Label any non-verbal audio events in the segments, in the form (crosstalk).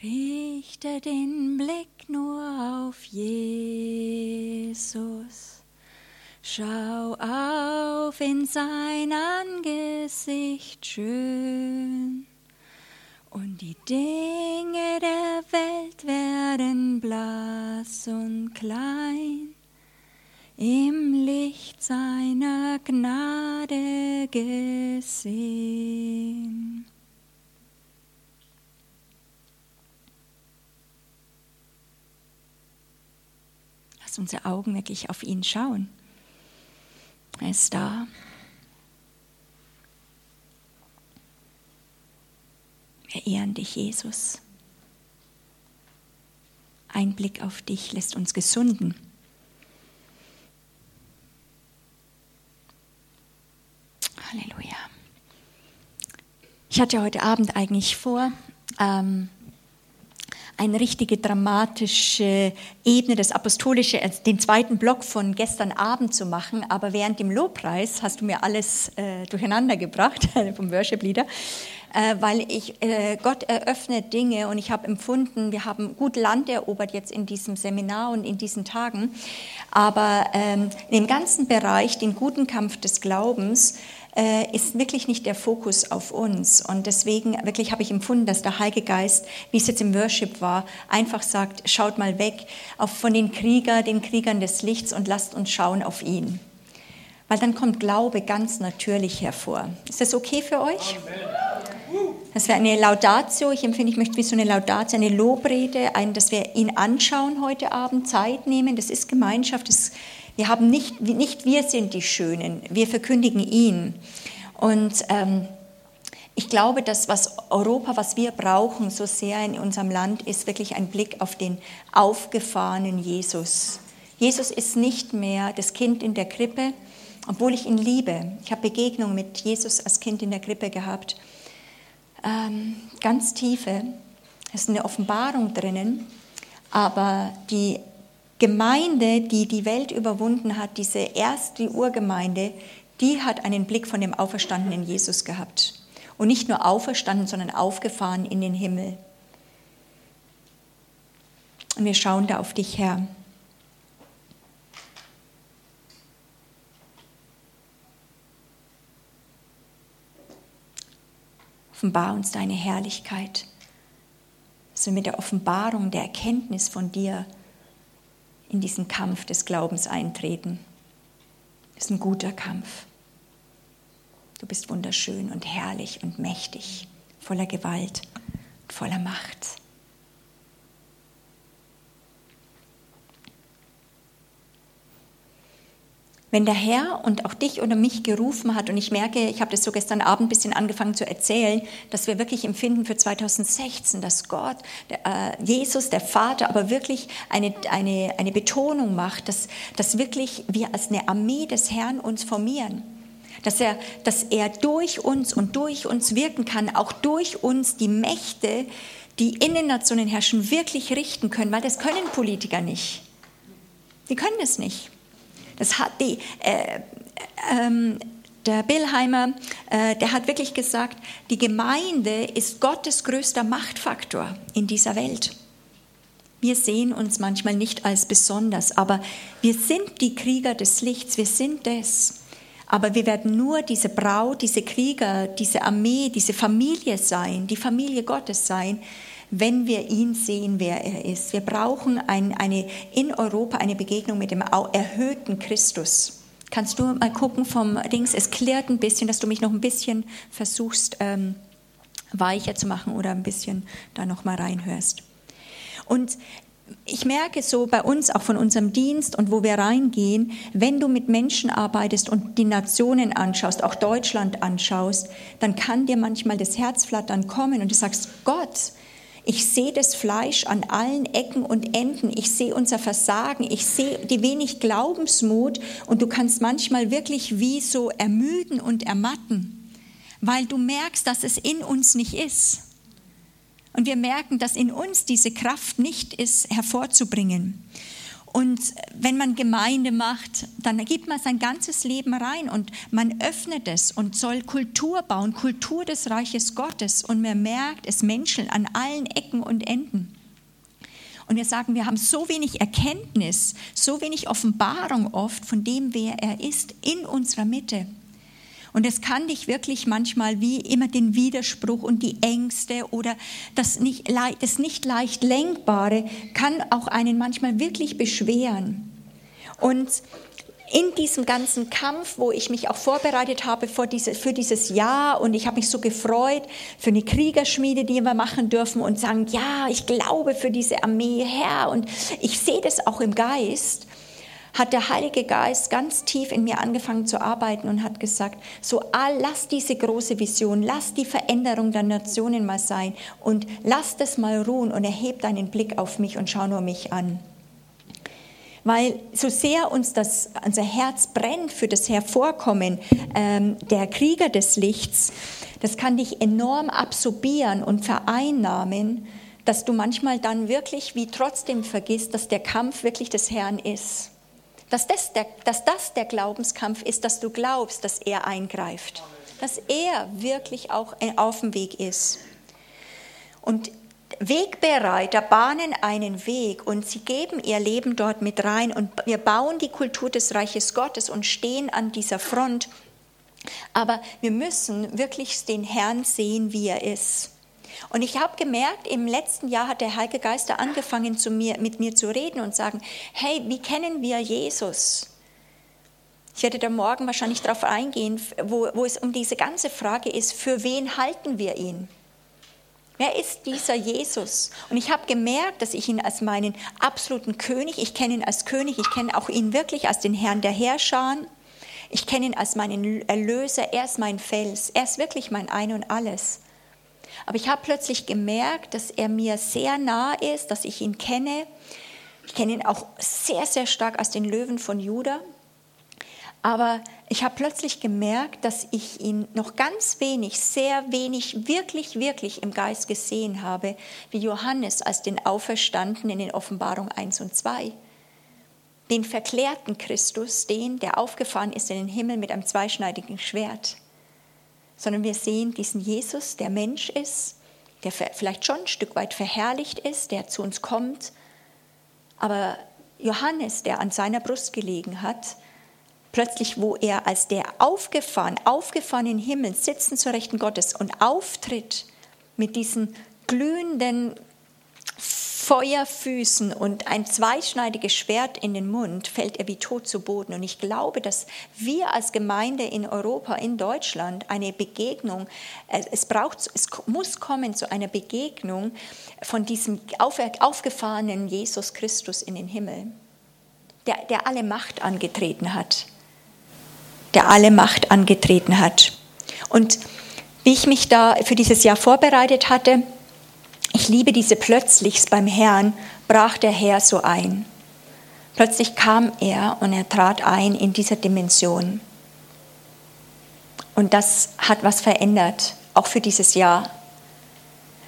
Richte den Blick nur auf Jesus. Schau auf in sein Angesicht schön. Und die Dinge der Welt werden blass und klein im Licht seiner Gnade gesehen. Unsere Augen wirklich auf ihn schauen. Er ist da. Wir ehren dich, Jesus. Ein Blick auf dich lässt uns gesunden. Halleluja. Ich hatte heute Abend eigentlich vor, ähm, eine richtige dramatische Ebene, das apostolische, also den zweiten Block von gestern Abend zu machen, aber während dem Lobpreis hast du mir alles äh, durcheinander gebracht (laughs) vom Worship Leader, äh, weil ich äh, Gott eröffnet Dinge und ich habe empfunden, wir haben gut Land erobert jetzt in diesem Seminar und in diesen Tagen, aber ähm, in dem ganzen Bereich, den guten Kampf des Glaubens, äh, ist wirklich nicht der Fokus auf uns. Und deswegen wirklich habe ich empfunden, dass der Heilige Geist, wie es jetzt im Worship war, einfach sagt, schaut mal weg auf, von den Krieger, den Kriegern des Lichts und lasst uns schauen auf ihn. Weil dann kommt Glaube ganz natürlich hervor. Ist das okay für euch? Das wäre eine Laudatio. Ich empfinde, ich möchte wie so eine Laudatio, eine Lobrede, ein, dass wir ihn anschauen heute Abend, Zeit nehmen. Das ist Gemeinschaft, das wir haben nicht, nicht wir sind die Schönen, wir verkündigen ihn. Und ähm, ich glaube, dass was Europa, was wir brauchen so sehr in unserem Land, ist wirklich ein Blick auf den aufgefahrenen Jesus. Jesus ist nicht mehr das Kind in der Krippe, obwohl ich ihn liebe. Ich habe Begegnungen mit Jesus als Kind in der Krippe gehabt. Ähm, ganz tiefe. Es ist eine Offenbarung drinnen, aber die Gemeinde, die die Welt überwunden hat, diese erste Urgemeinde, die hat einen Blick von dem auferstandenen Jesus gehabt. Und nicht nur auferstanden, sondern aufgefahren in den Himmel. Und wir schauen da auf dich, Herr. Offenbar uns deine Herrlichkeit, dass wir mit der Offenbarung, der Erkenntnis von dir in diesen Kampf des Glaubens eintreten. Das ist ein guter Kampf. Du bist wunderschön und herrlich und mächtig, voller Gewalt, voller Macht. Wenn der Herr und auch dich oder mich gerufen hat, und ich merke, ich habe das so gestern Abend ein bisschen angefangen zu erzählen, dass wir wirklich empfinden für 2016, dass Gott, der, äh, Jesus, der Vater, aber wirklich eine, eine, eine Betonung macht, dass, dass wirklich wir als eine Armee des Herrn uns formieren. Dass er, dass er durch uns und durch uns wirken kann, auch durch uns die Mächte, die in den Nationen herrschen, wirklich richten können, weil das können Politiker nicht. Die können es nicht. Das hat die, äh, ähm, der Billheimer, äh, der hat wirklich gesagt, die Gemeinde ist Gottes größter Machtfaktor in dieser Welt. Wir sehen uns manchmal nicht als besonders, aber wir sind die Krieger des Lichts, wir sind es. Aber wir werden nur diese Braut, diese Krieger, diese Armee, diese Familie sein, die Familie Gottes sein, wenn wir ihn sehen, wer er ist. Wir brauchen ein, eine, in Europa eine Begegnung mit dem erhöhten Christus. Kannst du mal gucken vom Dings, es klärt ein bisschen, dass du mich noch ein bisschen versuchst ähm, weicher zu machen oder ein bisschen da noch mal reinhörst. Und ich merke so bei uns, auch von unserem Dienst und wo wir reingehen, wenn du mit Menschen arbeitest und die Nationen anschaust, auch Deutschland anschaust, dann kann dir manchmal das Herzflattern kommen und du sagst, Gott, ich sehe das Fleisch an allen Ecken und Enden. Ich sehe unser Versagen. Ich sehe die wenig Glaubensmut. Und du kannst manchmal wirklich wie so ermüden und ermatten, weil du merkst, dass es in uns nicht ist. Und wir merken, dass in uns diese Kraft nicht ist, hervorzubringen. Und wenn man Gemeinde macht, dann gibt man sein ganzes Leben rein und man öffnet es und soll Kultur bauen, Kultur des Reiches Gottes. Und man merkt, es Menschen an allen Ecken und Enden. Und wir sagen, wir haben so wenig Erkenntnis, so wenig Offenbarung oft von dem, wer er ist, in unserer Mitte. Und es kann dich wirklich manchmal wie immer den Widerspruch und die Ängste oder das nicht, das nicht leicht Lenkbare kann auch einen manchmal wirklich beschweren. Und in diesem ganzen Kampf, wo ich mich auch vorbereitet habe für, diese, für dieses Jahr und ich habe mich so gefreut für eine Kriegerschmiede, die wir machen dürfen und sagen, ja, ich glaube für diese Armee, Herr, und ich sehe das auch im Geist hat der Heilige Geist ganz tief in mir angefangen zu arbeiten und hat gesagt, so lass diese große Vision, lass die Veränderung der Nationen mal sein und lass das mal ruhen und erheb deinen Blick auf mich und schau nur mich an. Weil so sehr uns das, unser Herz brennt für das Hervorkommen ähm, der Krieger des Lichts, das kann dich enorm absorbieren und vereinnahmen, dass du manchmal dann wirklich wie trotzdem vergisst, dass der Kampf wirklich des Herrn ist. Dass das, der, dass das der Glaubenskampf ist, dass du glaubst, dass er eingreift, dass er wirklich auch auf dem Weg ist. Und Wegbereiter bahnen einen Weg und sie geben ihr Leben dort mit rein und wir bauen die Kultur des Reiches Gottes und stehen an dieser Front. Aber wir müssen wirklich den Herrn sehen, wie er ist. Und ich habe gemerkt, im letzten Jahr hat der Heilige Geist angefangen, zu mir, mit mir zu reden und sagen, hey, wie kennen wir Jesus? Ich werde da morgen wahrscheinlich darauf eingehen, wo, wo es um diese ganze Frage ist, für wen halten wir ihn? Wer ist dieser Jesus? Und ich habe gemerkt, dass ich ihn als meinen absoluten König, ich kenne ihn als König, ich kenne auch ihn wirklich als den Herrn der Herrscher. Ich kenne ihn als meinen Erlöser, er ist mein Fels, er ist wirklich mein Ein und alles. Aber ich habe plötzlich gemerkt, dass er mir sehr nah ist, dass ich ihn kenne. Ich kenne ihn auch sehr, sehr stark als den Löwen von Juda. Aber ich habe plötzlich gemerkt, dass ich ihn noch ganz wenig, sehr wenig, wirklich, wirklich im Geist gesehen habe, wie Johannes als den Auferstandenen in den Offenbarung 1 und 2. Den verklärten Christus, den, der aufgefahren ist in den Himmel mit einem zweischneidigen Schwert sondern wir sehen diesen Jesus, der Mensch ist, der vielleicht schon ein Stück weit verherrlicht ist, der zu uns kommt. Aber Johannes, der an seiner Brust gelegen hat, plötzlich, wo er als der aufgefahren, aufgefahren in den Himmel, sitzen zur Rechten Gottes und auftritt mit diesen glühenden Feuerfüßen und ein zweischneidiges Schwert in den Mund, fällt er wie tot zu Boden. Und ich glaube, dass wir als Gemeinde in Europa, in Deutschland, eine Begegnung, äh, es braucht, es muss kommen zu einer Begegnung von diesem aufgefahrenen Jesus Christus in den Himmel, der, der alle Macht angetreten hat. Der alle Macht angetreten hat. Und wie ich mich da für dieses Jahr vorbereitet hatte, ich liebe diese Plötzlichs beim Herrn, brach der Herr so ein. Plötzlich kam er und er trat ein in dieser Dimension. Und das hat was verändert, auch für dieses Jahr.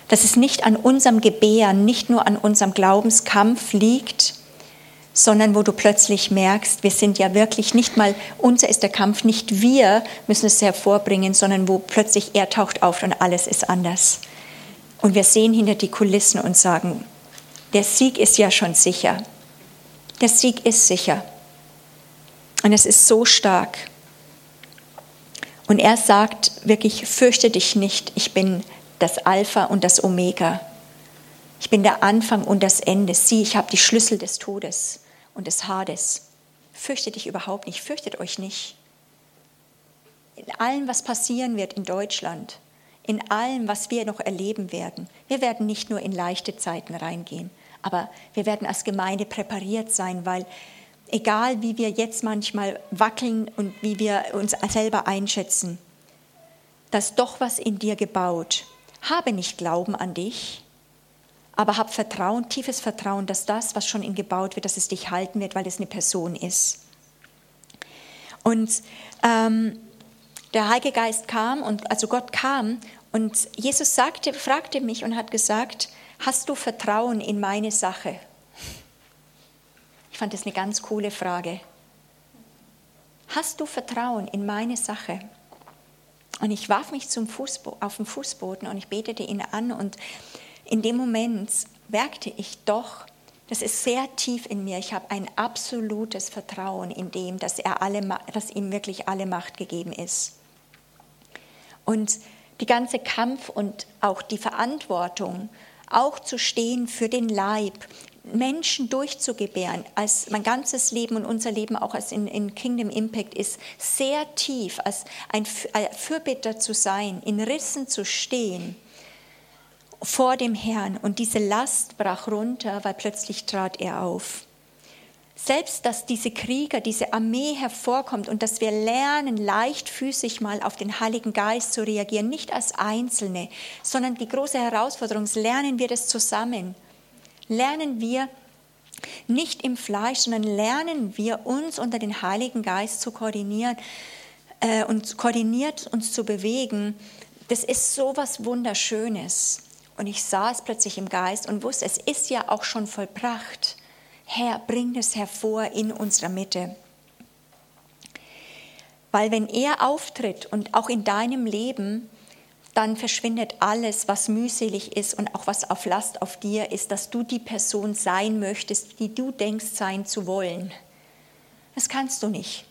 Dass es nicht an unserem Gebären, nicht nur an unserem Glaubenskampf liegt, sondern wo du plötzlich merkst, wir sind ja wirklich nicht mal, unser ist der Kampf, nicht wir müssen es hervorbringen, sondern wo plötzlich er taucht auf und alles ist anders. Und wir sehen hinter die Kulissen und sagen, der Sieg ist ja schon sicher. Der Sieg ist sicher. Und es ist so stark. Und er sagt wirklich, fürchte dich nicht, ich bin das Alpha und das Omega. Ich bin der Anfang und das Ende. Sieh, ich habe die Schlüssel des Todes und des Hades. Fürchte dich überhaupt nicht, fürchtet euch nicht. In allem, was passieren wird in Deutschland, in allem, was wir noch erleben werden. Wir werden nicht nur in leichte Zeiten reingehen, aber wir werden als Gemeinde präpariert sein, weil egal wie wir jetzt manchmal wackeln und wie wir uns selber einschätzen, dass doch was in dir gebaut. Habe nicht Glauben an dich, aber hab Vertrauen, tiefes Vertrauen, dass das, was schon in gebaut wird, dass es dich halten wird, weil es eine Person ist. Und ähm, der Heilige Geist kam und also Gott kam und Jesus sagte, fragte mich und hat gesagt, hast du Vertrauen in meine Sache? Ich fand das eine ganz coole Frage. Hast du Vertrauen in meine Sache? Und ich warf mich zum Fußbo auf den Fußboden und ich betete ihn an und in dem Moment merkte ich doch, das ist sehr tief in mir. Ich habe ein absolutes Vertrauen in dem, dass, er alle, dass ihm wirklich alle Macht gegeben ist. Und die ganze Kampf und auch die Verantwortung, auch zu stehen für den Leib, Menschen durchzugebären, als mein ganzes Leben und unser Leben auch als in, in Kingdom Impact ist, sehr tief, als ein Fürbitter zu sein, in Rissen zu stehen vor dem Herrn und diese Last brach runter, weil plötzlich trat er auf. Selbst, dass diese Krieger, diese Armee hervorkommt und dass wir lernen, leichtfüßig mal auf den Heiligen Geist zu reagieren, nicht als Einzelne, sondern die große Herausforderung ist, lernen wir das zusammen. Lernen wir nicht im Fleisch, sondern lernen wir uns unter den Heiligen Geist zu koordinieren äh, und koordiniert uns zu bewegen. Das ist so was Wunderschönes. Und ich sah es plötzlich im Geist und wusste, es ist ja auch schon vollbracht. Herr, bring es hervor in unserer Mitte. Weil wenn er auftritt und auch in deinem Leben, dann verschwindet alles, was mühselig ist und auch was auf Last auf dir ist, dass du die Person sein möchtest, die du denkst sein zu wollen. Das kannst du nicht.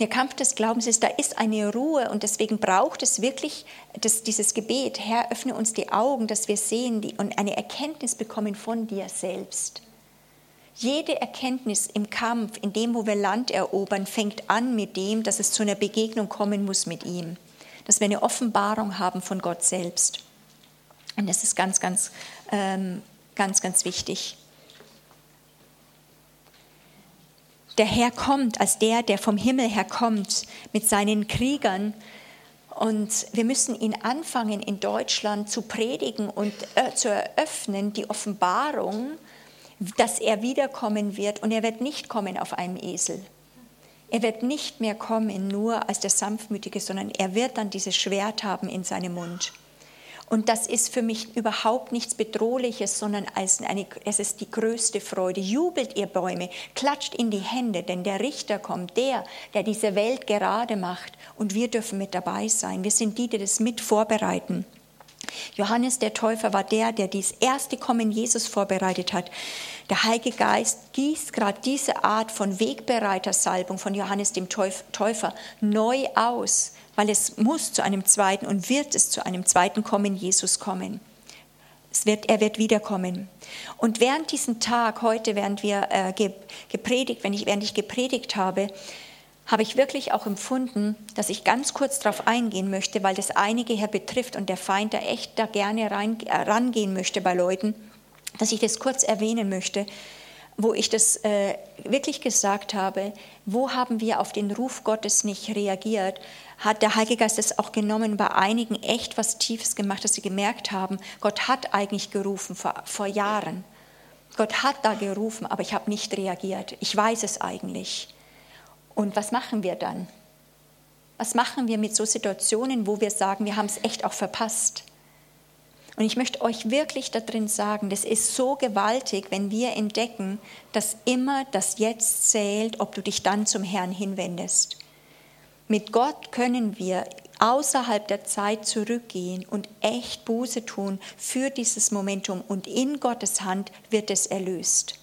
Der Kampf des Glaubens ist, da ist eine Ruhe und deswegen braucht es wirklich das, dieses Gebet, Herr, öffne uns die Augen, dass wir sehen und eine Erkenntnis bekommen von dir selbst. Jede Erkenntnis im Kampf, in dem, wo wir Land erobern, fängt an mit dem, dass es zu einer Begegnung kommen muss mit ihm, dass wir eine Offenbarung haben von Gott selbst. Und das ist ganz, ganz, ähm, ganz, ganz wichtig. der Herr kommt, als der, der vom Himmel herkommt mit seinen Kriegern. Und wir müssen ihn anfangen, in Deutschland zu predigen und äh, zu eröffnen, die Offenbarung, dass er wiederkommen wird. Und er wird nicht kommen auf einem Esel. Er wird nicht mehr kommen nur als der Sanftmütige, sondern er wird dann dieses Schwert haben in seinem Mund. Und das ist für mich überhaupt nichts Bedrohliches, sondern als eine, es ist die größte Freude. Jubelt ihr Bäume, klatscht in die Hände, denn der Richter kommt, der, der diese Welt gerade macht. Und wir dürfen mit dabei sein. Wir sind die, die das mit vorbereiten. Johannes der Täufer war der, der das erste Kommen Jesus vorbereitet hat. Der Heilige Geist gießt gerade diese Art von Wegbereitersalbung von Johannes dem Täufer neu aus weil es muss zu einem zweiten und wird es zu einem zweiten Kommen Jesus kommen. Wird, er wird wiederkommen. Und während diesem Tag, heute, während wir äh, gepredigt, wenn ich, während ich gepredigt habe, habe ich wirklich auch empfunden, dass ich ganz kurz darauf eingehen möchte, weil das einige hier betrifft und der Feind da echt da gerne rein, äh, rangehen möchte bei Leuten, dass ich das kurz erwähnen möchte, wo ich das äh, wirklich gesagt habe, wo haben wir auf den Ruf Gottes nicht reagiert, hat der Heilige Geist es auch genommen, bei einigen echt was Tiefes gemacht, dass sie gemerkt haben, Gott hat eigentlich gerufen vor, vor Jahren. Gott hat da gerufen, aber ich habe nicht reagiert. Ich weiß es eigentlich. Und was machen wir dann? Was machen wir mit so Situationen, wo wir sagen, wir haben es echt auch verpasst? Und ich möchte euch wirklich da drin sagen, das ist so gewaltig, wenn wir entdecken, dass immer das Jetzt zählt, ob du dich dann zum Herrn hinwendest. Mit Gott können wir außerhalb der Zeit zurückgehen und echt Buße tun für dieses Momentum und in Gottes Hand wird es erlöst.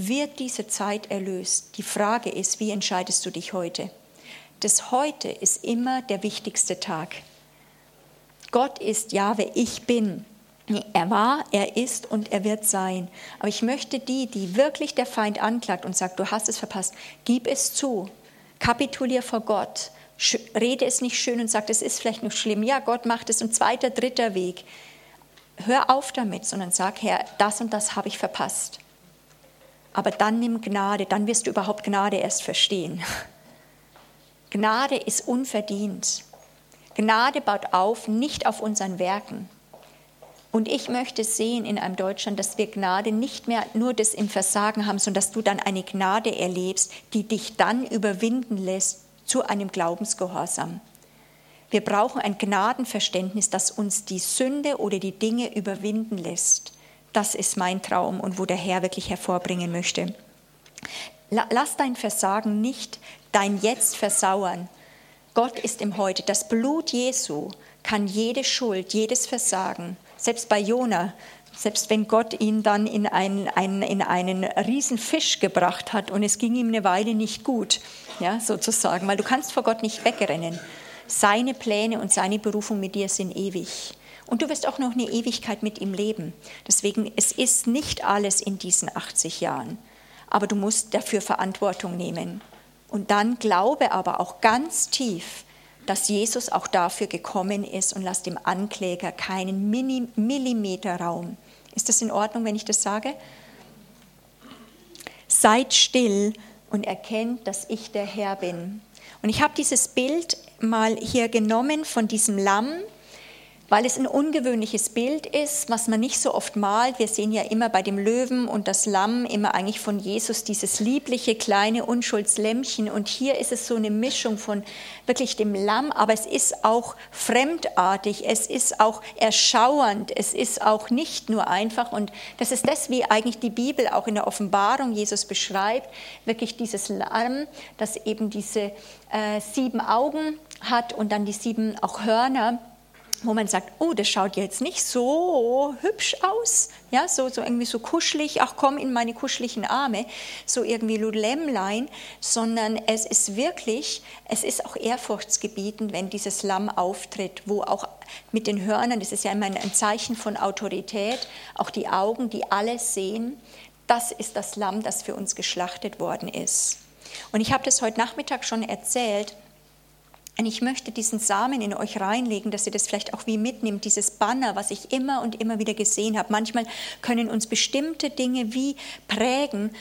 Wird diese Zeit erlöst? Die Frage ist, wie entscheidest du dich heute? Das heute ist immer der wichtigste Tag. Gott ist Jahwe, ich bin. Er war, er ist und er wird sein. Aber ich möchte die, die wirklich der Feind anklagt und sagt, du hast es verpasst, gib es zu. Kapitulier vor Gott. Rede es nicht schön und sag, es ist vielleicht noch schlimm. Ja, Gott macht es ein zweiter, dritter Weg. Hör auf damit, sondern sag, Herr, das und das habe ich verpasst. Aber dann nimm Gnade, dann wirst du überhaupt Gnade erst verstehen. (laughs) Gnade ist unverdient. Gnade baut auf, nicht auf unseren Werken. Und ich möchte sehen in einem Deutschland, dass wir Gnade nicht mehr nur das im Versagen haben, sondern dass du dann eine Gnade erlebst, die dich dann überwinden lässt zu einem Glaubensgehorsam. Wir brauchen ein Gnadenverständnis, das uns die Sünde oder die Dinge überwinden lässt. Das ist mein Traum und wo der Herr wirklich hervorbringen möchte. Lass dein Versagen nicht dein Jetzt versauern. Gott ist im Heute. Das Blut Jesu kann jede Schuld, jedes Versagen, selbst bei Jona, selbst wenn Gott ihn dann in einen, einen, in einen riesen Fisch gebracht hat und es ging ihm eine Weile nicht gut, ja, sozusagen, weil du kannst vor Gott nicht wegrennen. Seine Pläne und seine Berufung mit dir sind ewig. Und du wirst auch noch eine Ewigkeit mit ihm leben. Deswegen, es ist nicht alles in diesen 80 Jahren. Aber du musst dafür Verantwortung nehmen. Und dann glaube aber auch ganz tief, dass Jesus auch dafür gekommen ist und lass dem Ankläger keinen Millimeter Raum. Ist das in Ordnung, wenn ich das sage? Seid still und erkennt, dass ich der Herr bin. Und ich habe dieses Bild mal hier genommen von diesem Lamm, weil es ein ungewöhnliches Bild ist, was man nicht so oft malt. Wir sehen ja immer bei dem Löwen und das Lamm immer eigentlich von Jesus dieses liebliche kleine Unschuldslämmchen und hier ist es so eine Mischung von wirklich dem Lamm, aber es ist auch fremdartig, es ist auch erschauernd, es ist auch nicht nur einfach. Und das ist das, wie eigentlich die Bibel auch in der Offenbarung Jesus beschreibt, wirklich dieses Lamm, das eben diese äh, sieben Augen hat und dann die sieben auch Hörner wo man sagt, oh, das schaut jetzt nicht so hübsch aus, ja, so, so irgendwie so kuschelig, ach komm in meine kuscheligen Arme, so irgendwie Lämmlein, sondern es ist wirklich, es ist auch ehrfurchtsgebietend, wenn dieses Lamm auftritt, wo auch mit den Hörnern, das ist ja immer ein Zeichen von Autorität, auch die Augen, die alles sehen, das ist das Lamm, das für uns geschlachtet worden ist. Und ich habe das heute Nachmittag schon erzählt, und ich möchte diesen Samen in euch reinlegen, dass ihr das vielleicht auch wie mitnimmt, dieses Banner, was ich immer und immer wieder gesehen habe. Manchmal können uns bestimmte Dinge wie prägen,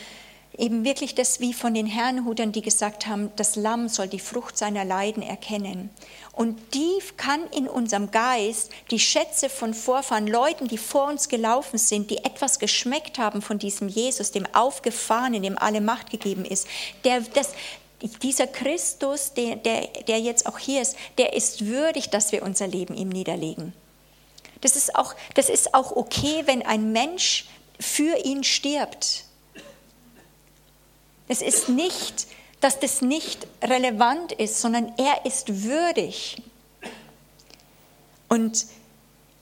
eben wirklich das wie von den Herrenhutern, die gesagt haben, das Lamm soll die Frucht seiner Leiden erkennen. Und die kann in unserem Geist die Schätze von Vorfahren, Leuten, die vor uns gelaufen sind, die etwas geschmeckt haben von diesem Jesus, dem Aufgefahrenen, dem alle Macht gegeben ist, der, das, dieser Christus, der, der, der jetzt auch hier ist, der ist würdig, dass wir unser Leben ihm niederlegen. Das ist, auch, das ist auch okay, wenn ein Mensch für ihn stirbt. Es ist nicht, dass das nicht relevant ist, sondern er ist würdig. Und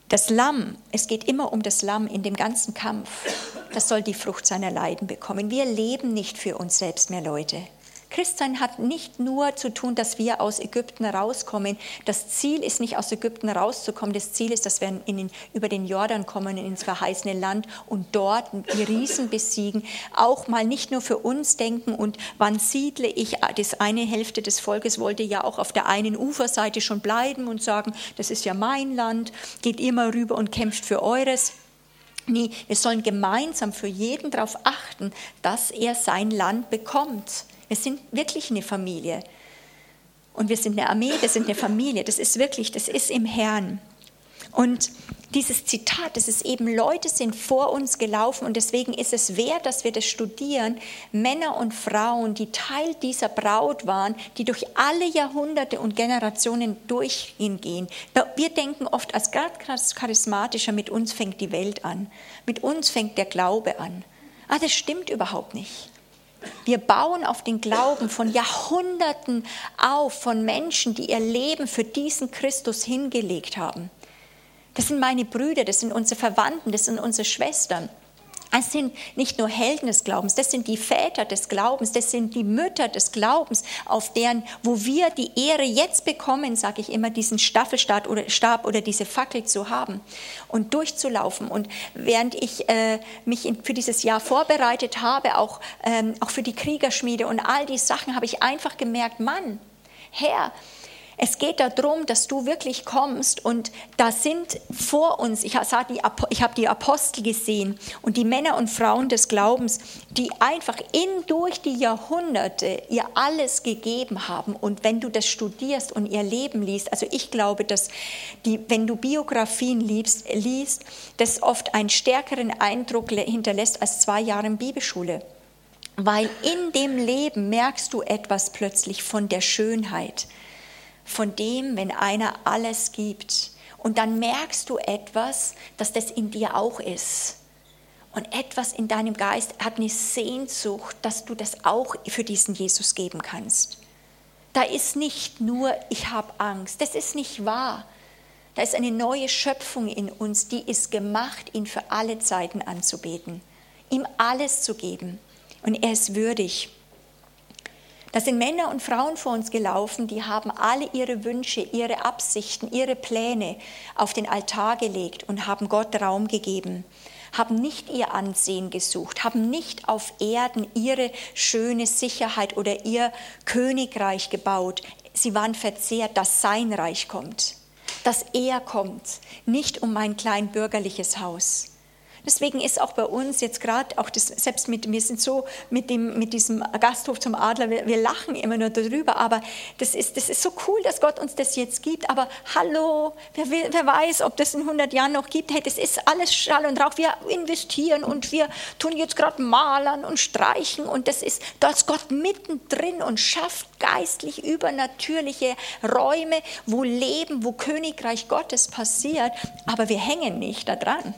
das Lamm, es geht immer um das Lamm in dem ganzen Kampf, das soll die Frucht seiner Leiden bekommen. Wir leben nicht für uns selbst mehr, Leute. Christsein hat nicht nur zu tun, dass wir aus Ägypten rauskommen. Das Ziel ist nicht aus Ägypten rauszukommen. Das Ziel ist, dass wir den, über den Jordan kommen ins verheißene Land und dort die Riesen besiegen. Auch mal nicht nur für uns denken und wann siedle ich. Das eine Hälfte des Volkes wollte ja auch auf der einen Uferseite schon bleiben und sagen, das ist ja mein Land, geht mal rüber und kämpft für eures. Nee, wir sollen gemeinsam für jeden darauf achten, dass er sein Land bekommt. Wir sind wirklich eine Familie. Und wir sind eine Armee, wir sind eine Familie. Das ist wirklich, das ist im Herrn. Und dieses Zitat, dass es eben Leute sind vor uns gelaufen und deswegen ist es wert, dass wir das studieren. Männer und Frauen, die Teil dieser Braut waren, die durch alle Jahrhunderte und Generationen durchgehen. Wir denken oft als gerade charismatischer, mit uns fängt die Welt an. Mit uns fängt der Glaube an. Ah, das stimmt überhaupt nicht. Wir bauen auf den Glauben von Jahrhunderten auf, von Menschen, die ihr Leben für diesen Christus hingelegt haben. Das sind meine Brüder, das sind unsere Verwandten, das sind unsere Schwestern. Es sind nicht nur Helden des Glaubens, das sind die Väter des Glaubens, das sind die Mütter des Glaubens, auf deren, wo wir die Ehre jetzt bekommen, sage ich immer, diesen Staffelstab oder, Stab oder diese Fackel zu haben und durchzulaufen. Und während ich äh, mich in, für dieses Jahr vorbereitet habe, auch, ähm, auch für die Kriegerschmiede und all die Sachen, habe ich einfach gemerkt, Mann, Herr, es geht darum, dass du wirklich kommst und da sind vor uns, ich habe die Apostel gesehen und die Männer und Frauen des Glaubens, die einfach in durch die Jahrhunderte ihr alles gegeben haben. Und wenn du das studierst und ihr Leben liest, also ich glaube, dass die, wenn du Biografien liest, liest, das oft einen stärkeren Eindruck hinterlässt als zwei Jahre Bibelschule. Weil in dem Leben merkst du etwas plötzlich von der Schönheit von dem, wenn einer alles gibt. Und dann merkst du etwas, dass das in dir auch ist. Und etwas in deinem Geist hat eine Sehnsucht, dass du das auch für diesen Jesus geben kannst. Da ist nicht nur, ich habe Angst. Das ist nicht wahr. Da ist eine neue Schöpfung in uns, die ist gemacht, ihn für alle Zeiten anzubeten, ihm alles zu geben. Und er ist würdig. Da sind Männer und Frauen vor uns gelaufen, die haben alle ihre Wünsche, ihre Absichten, ihre Pläne auf den Altar gelegt und haben Gott Raum gegeben, haben nicht ihr Ansehen gesucht, haben nicht auf Erden ihre schöne Sicherheit oder ihr Königreich gebaut. Sie waren verzehrt, dass sein Reich kommt, dass er kommt, nicht um mein klein bürgerliches Haus. Deswegen ist auch bei uns jetzt gerade auch das, selbst mit, wir sind so mit, dem, mit diesem Gasthof zum Adler, wir, wir lachen immer nur darüber, aber das ist, das ist so cool, dass Gott uns das jetzt gibt. Aber hallo, wer, wer weiß, ob das in 100 Jahren noch gibt. Hey, das ist alles Schall und Rauch. Wir investieren und wir tun jetzt gerade malern und streichen und das ist, da ist Gott mittendrin und schafft geistlich übernatürliche Räume, wo Leben, wo Königreich Gottes passiert. Aber wir hängen nicht da dran.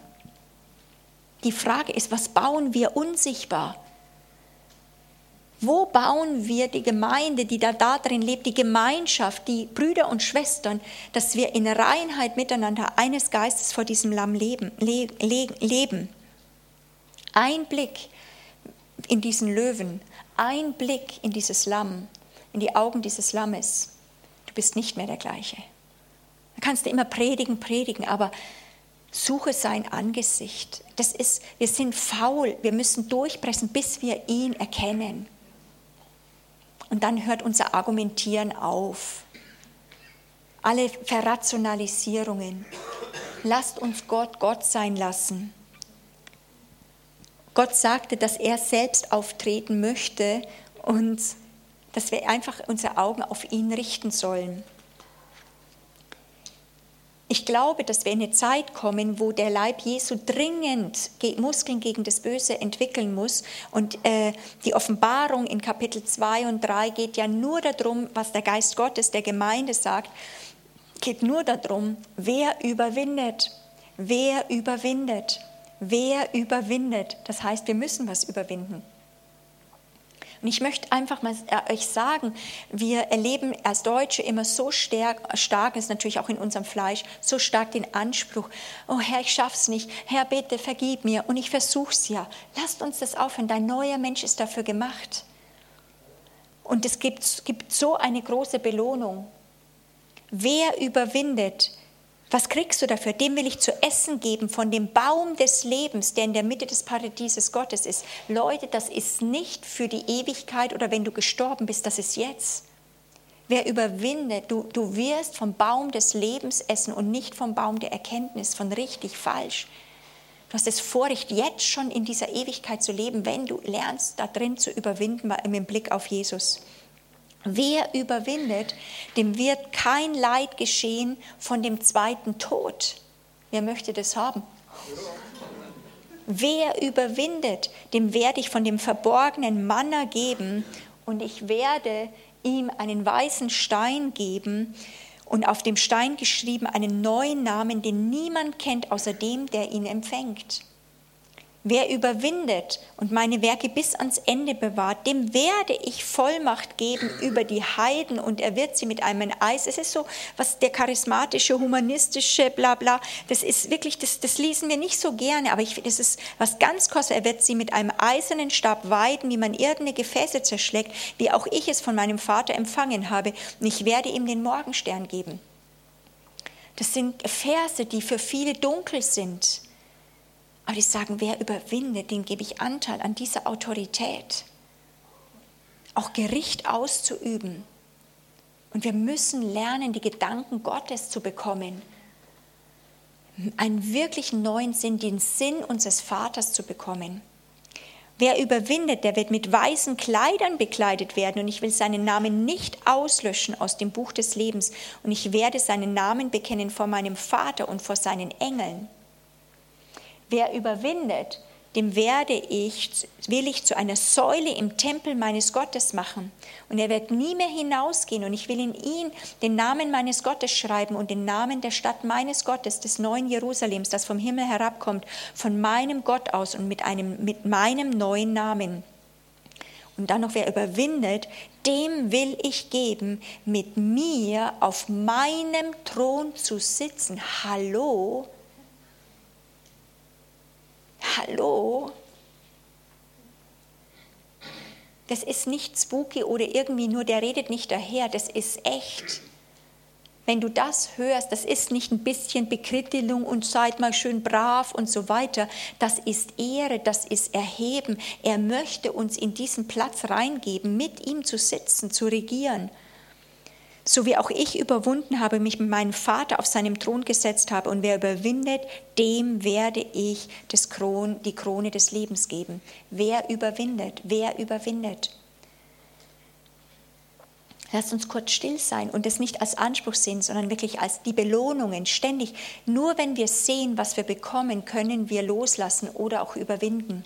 Die Frage ist, was bauen wir unsichtbar? Wo bauen wir die Gemeinde, die da, da drin lebt, die Gemeinschaft, die Brüder und Schwestern, dass wir in Reinheit miteinander eines Geistes vor diesem Lamm leben? Le, le, leben. Ein Blick in diesen Löwen, ein Blick in dieses Lamm, in die Augen dieses Lammes. Du bist nicht mehr der gleiche. Da kannst du immer predigen, predigen, aber Suche sein Angesicht. Das ist, wir sind faul, wir müssen durchpressen, bis wir ihn erkennen. Und dann hört unser Argumentieren auf. Alle Verrationalisierungen. Lasst uns Gott Gott sein lassen. Gott sagte, dass er selbst auftreten möchte und dass wir einfach unsere Augen auf ihn richten sollen. Ich glaube, dass wir in eine Zeit kommen, wo der Leib Jesu dringend Muskeln gegen das Böse entwickeln muss. Und äh, die Offenbarung in Kapitel 2 und 3 geht ja nur darum, was der Geist Gottes der Gemeinde sagt, geht nur darum, wer überwindet, wer überwindet, wer überwindet. Das heißt, wir müssen was überwinden. Und ich möchte einfach mal äh, euch sagen, wir erleben als Deutsche immer so stark, stark ist natürlich auch in unserem Fleisch, so stark den Anspruch, oh Herr, ich schaff's nicht, Herr, bitte vergib mir und ich versuch's ja. Lasst uns das aufhören, dein neuer Mensch ist dafür gemacht. Und es gibt, gibt so eine große Belohnung. Wer überwindet, was kriegst du dafür? Dem will ich zu essen geben von dem Baum des Lebens, der in der Mitte des Paradieses Gottes ist. Leute, das ist nicht für die Ewigkeit oder wenn du gestorben bist, das ist jetzt. Wer überwindet, du, du wirst vom Baum des Lebens essen und nicht vom Baum der Erkenntnis, von richtig, falsch. Du hast das Vorrecht, jetzt schon in dieser Ewigkeit zu leben, wenn du lernst, da drin zu überwinden mit Blick auf Jesus. Wer überwindet, dem wird kein Leid geschehen von dem zweiten Tod. Wer möchte das haben? Wer überwindet, dem werde ich von dem verborgenen Manna geben und ich werde ihm einen weißen Stein geben und auf dem Stein geschrieben einen neuen Namen, den niemand kennt außer dem, der ihn empfängt. Wer überwindet und meine Werke bis ans Ende bewahrt, dem werde ich Vollmacht geben über die Heiden und er wird sie mit einem Eis. Es ist so, was der charismatische, humanistische, bla bla, das ist wirklich, das, das lesen wir nicht so gerne, aber ich finde, das ist was ganz kostbar. Er wird sie mit einem eisernen Stab weiden, wie man irgendeine Gefäße zerschlägt, wie auch ich es von meinem Vater empfangen habe. Und ich werde ihm den Morgenstern geben. Das sind Verse, die für viele dunkel sind aber die sagen, wer überwindet, den gebe ich Anteil an dieser Autorität. Auch Gericht auszuüben. Und wir müssen lernen, die Gedanken Gottes zu bekommen. Einen wirklich neuen Sinn, den Sinn unseres Vaters zu bekommen. Wer überwindet, der wird mit weißen Kleidern bekleidet werden und ich will seinen Namen nicht auslöschen aus dem Buch des Lebens und ich werde seinen Namen bekennen vor meinem Vater und vor seinen Engeln. Wer überwindet, dem werde ich, will ich zu einer Säule im Tempel meines Gottes machen. Und er wird nie mehr hinausgehen. Und ich will in ihn den Namen meines Gottes schreiben und den Namen der Stadt meines Gottes, des neuen Jerusalems, das vom Himmel herabkommt, von meinem Gott aus und mit, einem, mit meinem neuen Namen. Und dann noch, wer überwindet, dem will ich geben, mit mir auf meinem Thron zu sitzen. Hallo? Hallo? Das ist nicht spooky oder irgendwie nur, der redet nicht daher, das ist echt. Wenn du das hörst, das ist nicht ein bisschen Bekrittelung und seid mal schön brav und so weiter. Das ist Ehre, das ist Erheben. Er möchte uns in diesen Platz reingeben, mit ihm zu sitzen, zu regieren so wie auch ich überwunden habe, mich mit meinem Vater auf seinem Thron gesetzt habe. Und wer überwindet, dem werde ich das Kron, die Krone des Lebens geben. Wer überwindet? Wer überwindet? Lasst uns kurz still sein und es nicht als Anspruch sehen, sondern wirklich als die Belohnungen ständig. Nur wenn wir sehen, was wir bekommen, können wir loslassen oder auch überwinden.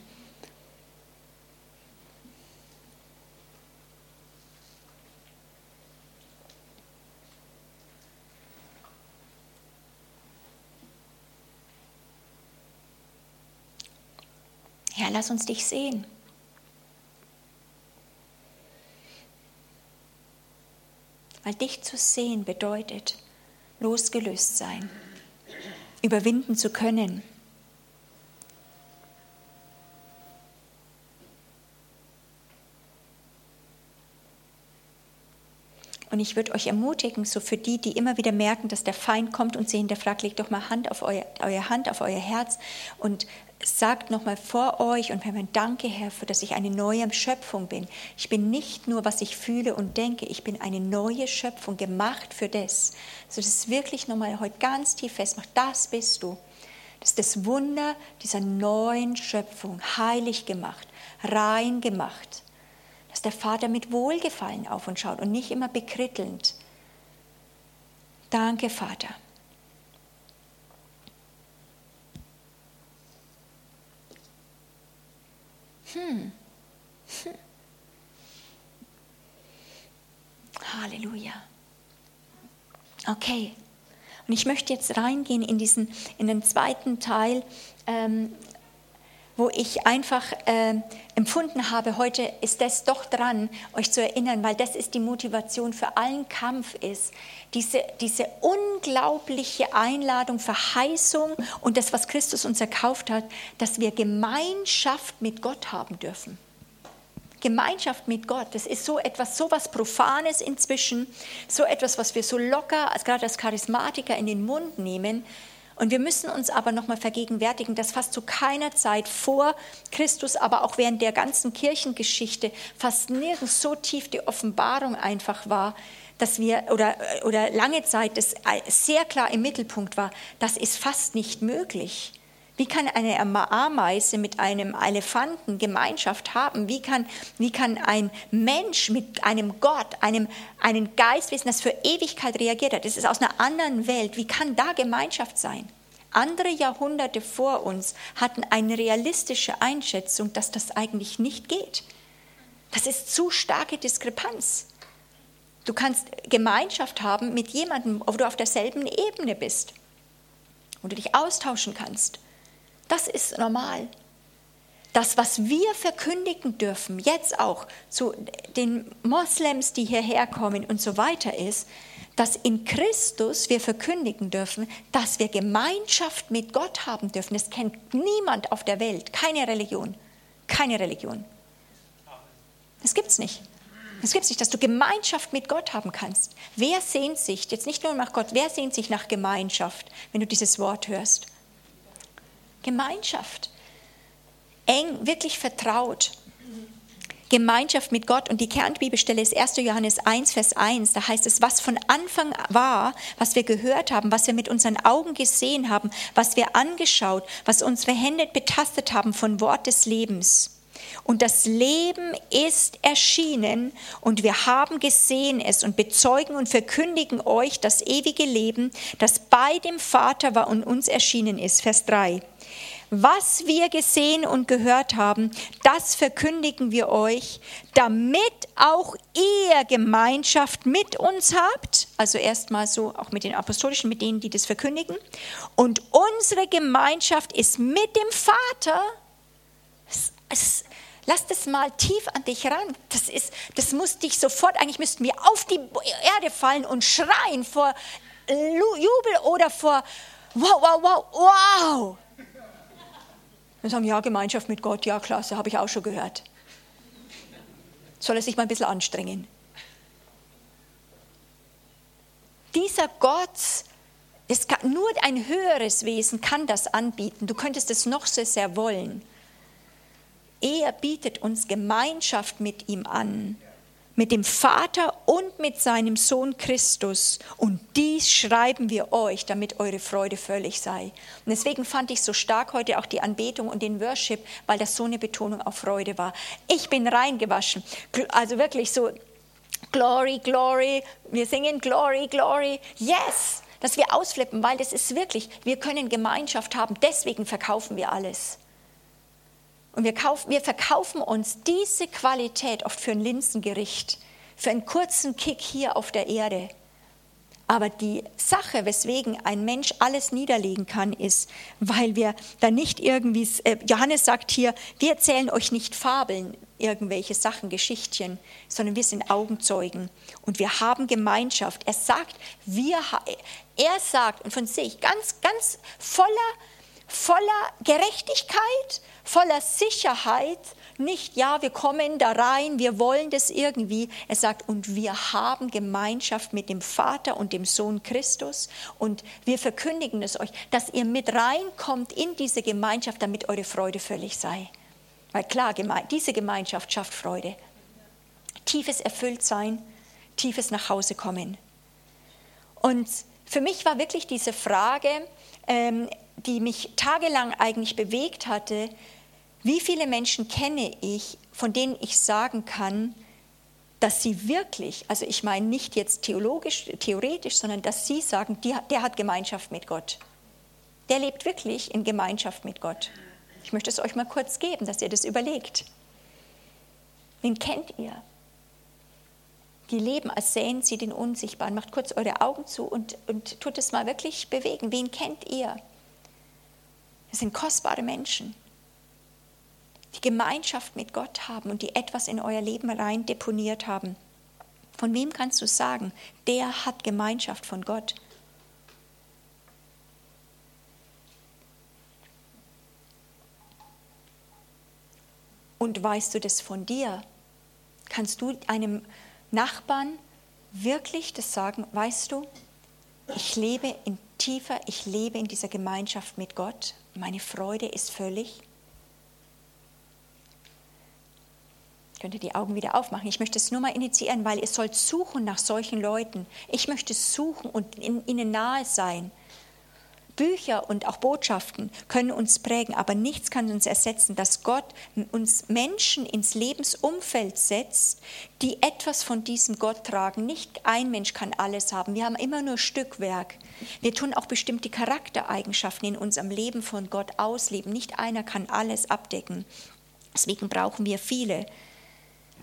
Lass uns dich sehen. Weil dich zu sehen bedeutet, losgelöst sein, überwinden zu können. Und ich würde euch ermutigen, so für die, die immer wieder merken, dass der Feind kommt und sie hinterfragt, legt doch mal Hand auf euer, euer Hand auf euer Herz und sagt nochmal vor euch und Herr, danke Herr, für dass ich eine neue Schöpfung bin. Ich bin nicht nur, was ich fühle und denke, ich bin eine neue Schöpfung, gemacht für das. Also das ist wirklich nochmal heute ganz tief festmacht, das bist du. Das ist das Wunder dieser neuen Schöpfung, heilig gemacht, rein gemacht dass der Vater mit Wohlgefallen auf uns schaut und nicht immer bekrittelnd. Danke, Vater. Hm. hm. Halleluja. Okay. Und ich möchte jetzt reingehen in, diesen, in den zweiten Teil ähm, wo ich einfach äh, empfunden habe, heute ist das doch dran, euch zu erinnern, weil das ist die Motivation für allen Kampf ist. Diese, diese unglaubliche Einladung, Verheißung und das, was Christus uns erkauft hat, dass wir Gemeinschaft mit Gott haben dürfen. Gemeinschaft mit Gott, das ist so etwas, so was Profanes inzwischen, so etwas, was wir so locker, als gerade als Charismatiker in den Mund nehmen, und wir müssen uns aber nochmal vergegenwärtigen, dass fast zu keiner Zeit vor Christus, aber auch während der ganzen Kirchengeschichte fast nirgends so tief die Offenbarung einfach war, dass wir, oder, oder lange Zeit das sehr klar im Mittelpunkt war, das ist fast nicht möglich. Wie kann eine Ameise mit einem Elefanten Gemeinschaft haben? Wie kann, wie kann ein Mensch mit einem Gott, einem, einem Geistwesen, das für Ewigkeit reagiert hat, das ist aus einer anderen Welt, wie kann da Gemeinschaft sein? Andere Jahrhunderte vor uns hatten eine realistische Einschätzung, dass das eigentlich nicht geht. Das ist zu starke Diskrepanz. Du kannst Gemeinschaft haben mit jemandem, wo du auf derselben Ebene bist, wo du dich austauschen kannst. Das ist normal. Das, was wir verkündigen dürfen, jetzt auch zu den Moslems, die hierher kommen und so weiter, ist, dass in Christus wir verkündigen dürfen, dass wir Gemeinschaft mit Gott haben dürfen. Das kennt niemand auf der Welt, keine Religion, keine Religion. Das gibt es nicht. Es gibt nicht, dass du Gemeinschaft mit Gott haben kannst. Wer sehnt sich, jetzt nicht nur nach Gott, wer sehnt sich nach Gemeinschaft, wenn du dieses Wort hörst? Gemeinschaft. Eng, wirklich vertraut. Gemeinschaft mit Gott. Und die Kernbibelstelle ist 1. Johannes 1, Vers 1. Da heißt es, was von Anfang war, was wir gehört haben, was wir mit unseren Augen gesehen haben, was wir angeschaut, was unsere Hände betastet haben von Wort des Lebens. Und das Leben ist erschienen und wir haben gesehen es und bezeugen und verkündigen euch das ewige Leben, das bei dem Vater war und uns erschienen ist. Vers 3. was wir gesehen und gehört haben, das verkündigen wir euch, damit auch ihr Gemeinschaft mit uns habt. Also erstmal so auch mit den Apostolischen, mit denen, die das verkündigen. Und unsere Gemeinschaft ist mit dem Vater. Es, es, lass das mal tief an dich ran. Das, ist, das muss dich sofort, eigentlich müssten wir auf die Erde fallen und schreien vor Jubel oder vor wow, wow, wow, wow. Und sagen, ja, Gemeinschaft mit Gott, ja, klasse, habe ich auch schon gehört. Soll er sich mal ein bisschen anstrengen. Dieser Gott, kann, nur ein höheres Wesen kann das anbieten. Du könntest es noch so sehr wollen. Er bietet uns Gemeinschaft mit ihm an mit dem Vater und mit seinem Sohn Christus. Und dies schreiben wir euch, damit eure Freude völlig sei. Und deswegen fand ich so stark heute auch die Anbetung und den Worship, weil das so eine Betonung auf Freude war. Ich bin reingewaschen. Also wirklich so, Glory, Glory. Wir singen Glory, Glory. Yes! Dass wir ausflippen, weil das ist wirklich, wir können Gemeinschaft haben, deswegen verkaufen wir alles. Und wir, kaufen, wir verkaufen uns diese Qualität oft für ein Linsengericht, für einen kurzen Kick hier auf der Erde. Aber die Sache, weswegen ein Mensch alles niederlegen kann, ist, weil wir da nicht irgendwie, äh, Johannes sagt hier, wir erzählen euch nicht Fabeln, irgendwelche Sachen, Geschichtchen, sondern wir sind Augenzeugen und wir haben Gemeinschaft. Er sagt, wir, er sagt, und von sich ganz, ganz voller, voller Gerechtigkeit, voller Sicherheit, nicht, ja, wir kommen da rein, wir wollen das irgendwie. Er sagt, und wir haben Gemeinschaft mit dem Vater und dem Sohn Christus und wir verkündigen es euch, dass ihr mit reinkommt in diese Gemeinschaft, damit eure Freude völlig sei. Weil klar, diese Gemeinschaft schafft Freude. Tiefes Erfülltsein, tiefes Nachhausekommen. Und für mich war wirklich diese Frage, ähm, die mich tagelang eigentlich bewegt hatte, wie viele Menschen kenne ich, von denen ich sagen kann, dass sie wirklich, also ich meine nicht jetzt theologisch, theoretisch, sondern dass sie sagen, die, der hat Gemeinschaft mit Gott. Der lebt wirklich in Gemeinschaft mit Gott. Ich möchte es euch mal kurz geben, dass ihr das überlegt. Wen kennt ihr? Die leben, als sähen sie den Unsichtbaren. Macht kurz eure Augen zu und, und tut es mal wirklich bewegen. Wen kennt ihr? Das sind kostbare Menschen, die Gemeinschaft mit Gott haben und die etwas in euer Leben rein deponiert haben. Von wem kannst du sagen, der hat Gemeinschaft von Gott? Und weißt du das von dir? Kannst du einem Nachbarn wirklich das sagen, weißt du, ich lebe in tiefer, ich lebe in dieser Gemeinschaft mit Gott meine Freude ist völlig. Könnt ihr die Augen wieder aufmachen? Ich möchte es nur mal initiieren, weil ihr sollt suchen nach solchen Leuten. Ich möchte suchen und ihnen nahe sein. Bücher und auch Botschaften können uns prägen, aber nichts kann uns ersetzen, dass Gott uns Menschen ins Lebensumfeld setzt, die etwas von diesem Gott tragen. Nicht ein Mensch kann alles haben. Wir haben immer nur Stückwerk. Wir tun auch bestimmte Charaktereigenschaften in unserem Leben von Gott ausleben. Nicht einer kann alles abdecken. Deswegen brauchen wir viele.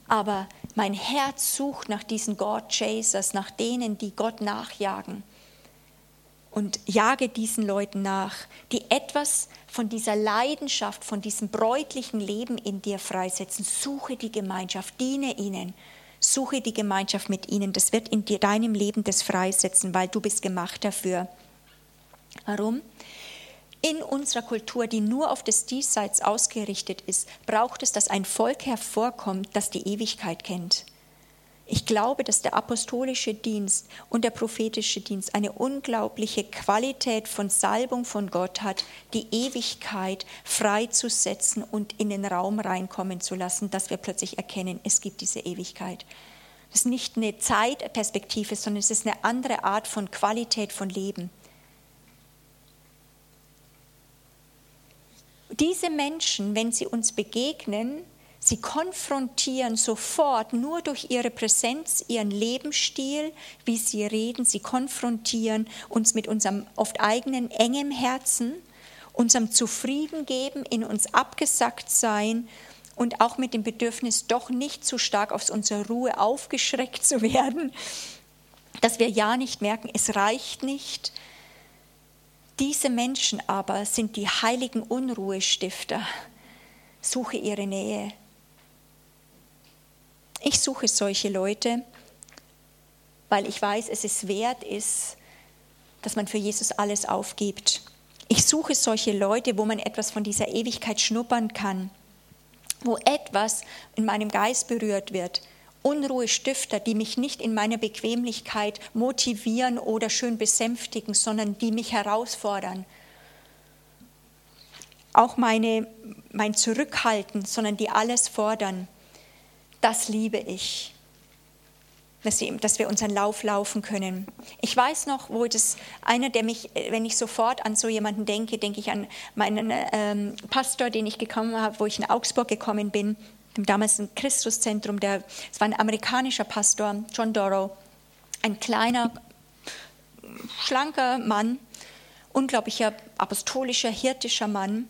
Aber mein Herz sucht nach diesen God-Chasers, nach denen, die Gott nachjagen und jage diesen Leuten nach, die etwas von dieser Leidenschaft, von diesem bräutlichen Leben in dir freisetzen. Suche die Gemeinschaft, diene ihnen. Suche die Gemeinschaft mit ihnen. Das wird in dir, deinem Leben das freisetzen, weil du bist gemacht dafür. Warum? In unserer Kultur, die nur auf das Diesseits ausgerichtet ist, braucht es, dass ein Volk hervorkommt, das die Ewigkeit kennt. Ich glaube, dass der apostolische Dienst und der prophetische Dienst eine unglaubliche Qualität von Salbung von Gott hat, die Ewigkeit freizusetzen und in den Raum reinkommen zu lassen, dass wir plötzlich erkennen, es gibt diese Ewigkeit. Das ist nicht eine Zeitperspektive, sondern es ist eine andere Art von Qualität von Leben. Diese Menschen, wenn sie uns begegnen, Sie konfrontieren sofort nur durch ihre Präsenz, ihren Lebensstil, wie sie reden. Sie konfrontieren uns mit unserem oft eigenen engem Herzen unserem Zufriedengeben, in uns abgesackt sein und auch mit dem Bedürfnis, doch nicht zu stark aus unserer Ruhe aufgeschreckt zu werden, dass wir ja nicht merken, es reicht nicht. Diese Menschen aber sind die heiligen Unruhestifter. Suche ihre Nähe. Ich suche solche Leute, weil ich weiß, es ist wert ist, dass man für Jesus alles aufgibt. Ich suche solche Leute, wo man etwas von dieser Ewigkeit schnuppern kann, wo etwas in meinem Geist berührt wird. Unruhestifter, die mich nicht in meiner Bequemlichkeit motivieren oder schön besänftigen, sondern die mich herausfordern. Auch meine, mein Zurückhalten, sondern die alles fordern. Das liebe ich dass, wir unseren Lauf laufen können. Ich weiß noch, wo das einer, der mich, wenn ich sofort an so jemanden denke, denke ich an meinen ähm, Pastor, den ich gekommen habe, wo ich in Augsburg gekommen bin, damals ein Christuszentrum, der, es war ein amerikanischer Pastor, John Dorrow, ein kleiner, schlanker Mann, unglaublicher apostolischer, hirtischer Mann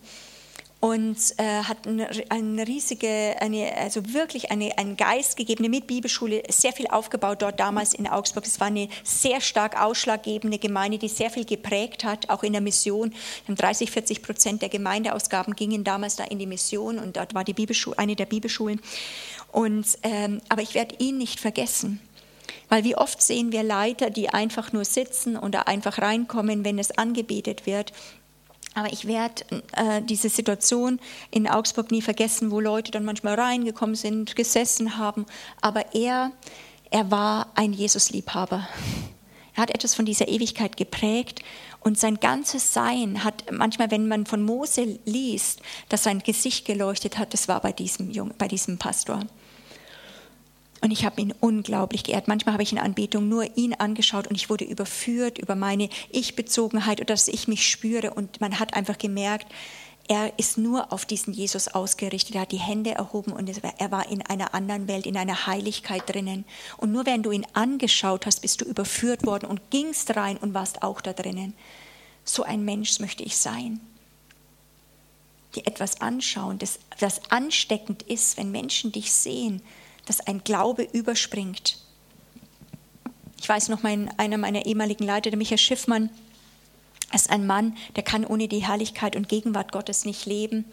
und äh, hat eine, eine, riesige, eine, also wirklich eine, einen Geist gegeben, mit Bibelschule, sehr viel aufgebaut dort damals in Augsburg. Es war eine sehr stark ausschlaggebende Gemeinde, die sehr viel geprägt hat, auch in der Mission. 30, 40 Prozent der Gemeindeausgaben gingen damals da in die Mission und dort war die Bibelschule, eine der Bibelschulen. Und, ähm, aber ich werde ihn nicht vergessen. Weil wie oft sehen wir Leiter, die einfach nur sitzen oder einfach reinkommen, wenn es angebetet wird. Aber ich werde äh, diese Situation in Augsburg nie vergessen, wo Leute dann manchmal reingekommen sind, gesessen haben. Aber er, er war ein Jesusliebhaber. Er hat etwas von dieser Ewigkeit geprägt und sein ganzes Sein hat manchmal, wenn man von Mose liest, dass sein Gesicht geleuchtet hat, das war bei diesem, Jung, bei diesem Pastor. Und ich habe ihn unglaublich geehrt. Manchmal habe ich in Anbetung nur ihn angeschaut und ich wurde überführt über meine Ich-Bezogenheit oder dass ich mich spüre. Und man hat einfach gemerkt, er ist nur auf diesen Jesus ausgerichtet. Er hat die Hände erhoben und er war in einer anderen Welt, in einer Heiligkeit drinnen. Und nur wenn du ihn angeschaut hast, bist du überführt worden und gingst rein und warst auch da drinnen. So ein Mensch möchte ich sein. Die etwas anschauen, das, das ansteckend ist, wenn Menschen dich sehen dass ein Glaube überspringt. Ich weiß noch, mein, einer meiner ehemaligen Leiter, der Michael Schiffmann, ist ein Mann, der kann ohne die Herrlichkeit und Gegenwart Gottes nicht leben.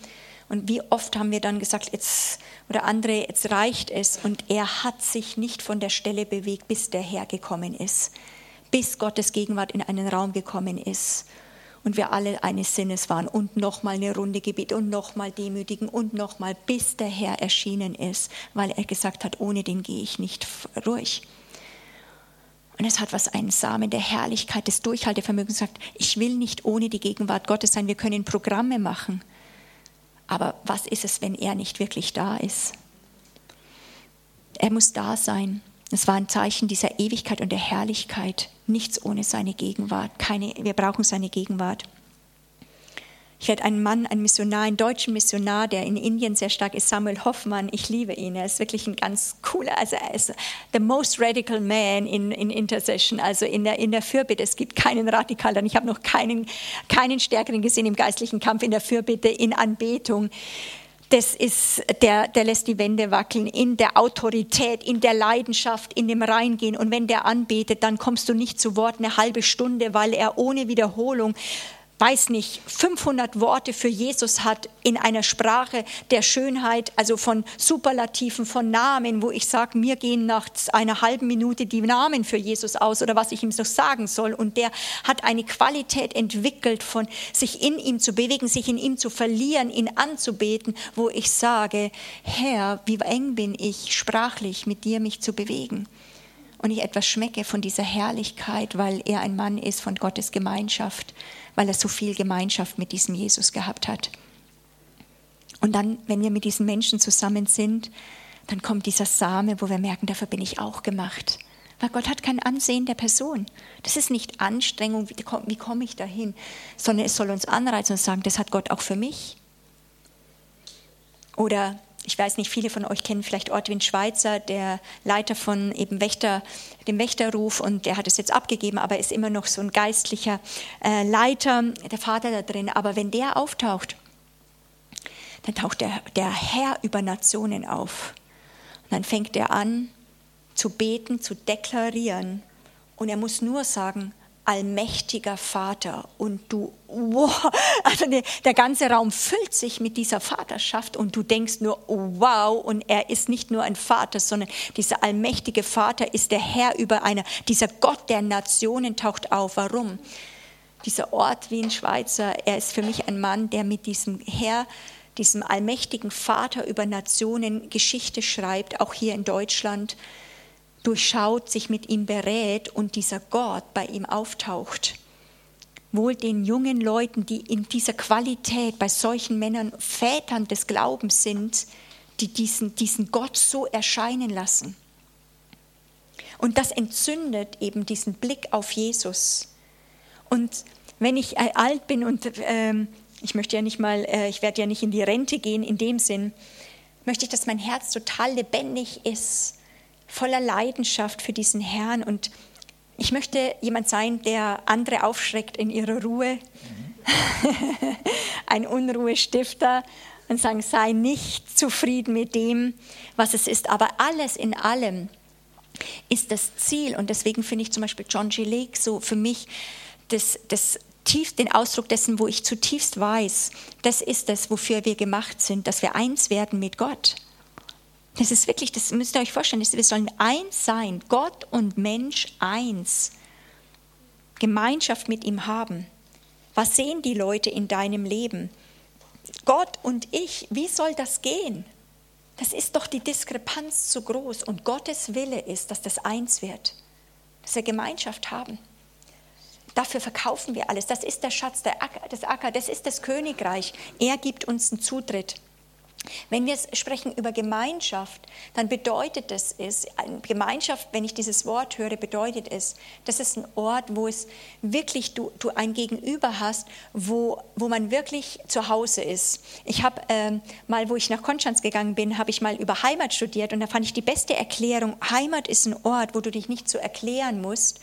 Und wie oft haben wir dann gesagt, jetzt, oder andere, jetzt reicht es. Und er hat sich nicht von der Stelle bewegt, bis der Herr gekommen ist, bis Gottes Gegenwart in einen Raum gekommen ist und wir alle eines Sinnes waren und nochmal eine Runde Gebet und nochmal demütigen und nochmal, bis der Herr erschienen ist, weil er gesagt hat, ohne den gehe ich nicht durch. Und es hat was einen Samen der Herrlichkeit, des Durchhaltevermögens gesagt, ich will nicht ohne die Gegenwart Gottes sein, wir können Programme machen. Aber was ist es, wenn er nicht wirklich da ist? Er muss da sein. Es war ein Zeichen dieser Ewigkeit und der Herrlichkeit. Nichts ohne seine Gegenwart. Keine, wir brauchen seine Gegenwart. Ich werde einen Mann, einen Missionar, einen deutschen Missionar, der in Indien sehr stark ist, Samuel Hoffmann. Ich liebe ihn. Er ist wirklich ein ganz cooler, also er ist the most radical man in, in Intercession, also in der, in der Fürbitte. Es gibt keinen radikaleren. Ich habe noch keinen, keinen stärkeren gesehen im geistlichen Kampf, in der Fürbitte, in Anbetung das ist, der, der lässt die Wände wackeln in der Autorität, in der Leidenschaft, in dem Reingehen. Und wenn der anbetet, dann kommst du nicht zu Wort eine halbe Stunde, weil er ohne Wiederholung weiß nicht, 500 Worte für Jesus hat in einer Sprache der Schönheit, also von Superlativen, von Namen, wo ich sage, mir gehen nach einer halben Minute die Namen für Jesus aus oder was ich ihm so sagen soll. Und der hat eine Qualität entwickelt von sich in ihm zu bewegen, sich in ihm zu verlieren, ihn anzubeten, wo ich sage, Herr, wie eng bin ich sprachlich mit dir mich zu bewegen und ich etwas schmecke von dieser Herrlichkeit, weil er ein Mann ist von Gottes Gemeinschaft, weil er so viel Gemeinschaft mit diesem Jesus gehabt hat. Und dann, wenn wir mit diesen Menschen zusammen sind, dann kommt dieser Same, wo wir merken, dafür bin ich auch gemacht. Weil Gott hat kein Ansehen der Person. Das ist nicht Anstrengung, wie komme ich dahin, sondern es soll uns anreizen und sagen, das hat Gott auch für mich. Oder ich weiß nicht, viele von euch kennen vielleicht Ortwin Schweizer, der Leiter von eben Wächter, dem Wächterruf und der hat es jetzt abgegeben, aber ist immer noch so ein geistlicher äh, Leiter, der Vater da drin. Aber wenn der auftaucht, dann taucht der, der Herr über Nationen auf. Und dann fängt er an zu beten, zu deklarieren. Und er muss nur sagen, allmächtiger Vater und du, wow, (laughs) also der, ganze Raum füllt sich mit dieser Vaterschaft und du denkst nur, wow, und er ist nicht nur ein Vater, sondern dieser allmächtige Vater ist der Herr über einer, dieser Gott der Nationen taucht auf. Warum? Dieser Ort wie ein Schweizer, er ist für mich ein Mann, der mit diesem Herr, diesem allmächtigen Vater über Nationen Geschichte schreibt, auch hier in Deutschland durchschaut, sich mit ihm berät und dieser Gott bei ihm auftaucht. Wohl den jungen Leuten, die in dieser Qualität bei solchen Männern Vätern des Glaubens sind, die diesen, diesen Gott so erscheinen lassen. Und das entzündet eben diesen Blick auf Jesus. Und wenn ich äh, alt bin und äh, ich möchte ja nicht mal, äh, ich werde ja nicht in die Rente gehen in dem Sinn, möchte ich, dass mein Herz total lebendig ist voller Leidenschaft für diesen Herrn und ich möchte jemand sein, der andere aufschreckt in ihrer Ruhe, (laughs) ein Unruhestifter und sagen, sei nicht zufrieden mit dem, was es ist, aber alles in allem ist das Ziel und deswegen finde ich zum Beispiel John G. Lake so für mich das, das tief, den Ausdruck dessen, wo ich zutiefst weiß, das ist es, wofür wir gemacht sind, dass wir eins werden mit Gott. Das ist wirklich, das müsst ihr euch vorstellen, wir sollen eins sein, Gott und Mensch eins. Gemeinschaft mit ihm haben. Was sehen die Leute in deinem Leben? Gott und ich, wie soll das gehen? Das ist doch die Diskrepanz zu groß und Gottes Wille ist, dass das eins wird, dass wir Gemeinschaft haben. Dafür verkaufen wir alles. Das ist der Schatz des Acker, das ist das Königreich. Er gibt uns einen Zutritt. Wenn wir sprechen über Gemeinschaft, dann bedeutet es, ist, Gemeinschaft, wenn ich dieses Wort höre, bedeutet es, das ist ein Ort, wo es wirklich du, du ein Gegenüber hast, wo, wo man wirklich zu Hause ist. Ich habe ähm, mal, wo ich nach Konstanz gegangen bin, habe ich mal über Heimat studiert und da fand ich die beste Erklärung, Heimat ist ein Ort, wo du dich nicht so erklären musst,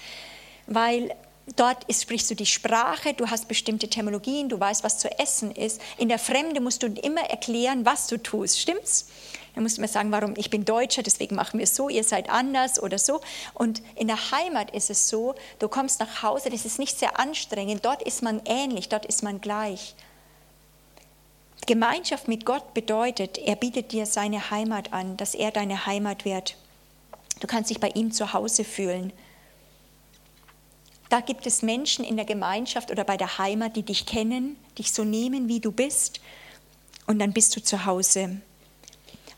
weil Dort ist, sprichst du die Sprache, du hast bestimmte Terminologien, du weißt, was zu essen ist. In der Fremde musst du immer erklären, was du tust. Stimmt's? Dann musst du mir sagen, warum ich bin Deutscher, deswegen machen wir es so, ihr seid anders oder so. Und in der Heimat ist es so, du kommst nach Hause, das ist nicht sehr anstrengend, dort ist man ähnlich, dort ist man gleich. Gemeinschaft mit Gott bedeutet, er bietet dir seine Heimat an, dass er deine Heimat wird. Du kannst dich bei ihm zu Hause fühlen. Da gibt es Menschen in der Gemeinschaft oder bei der Heimat, die dich kennen, dich so nehmen, wie du bist, und dann bist du zu Hause.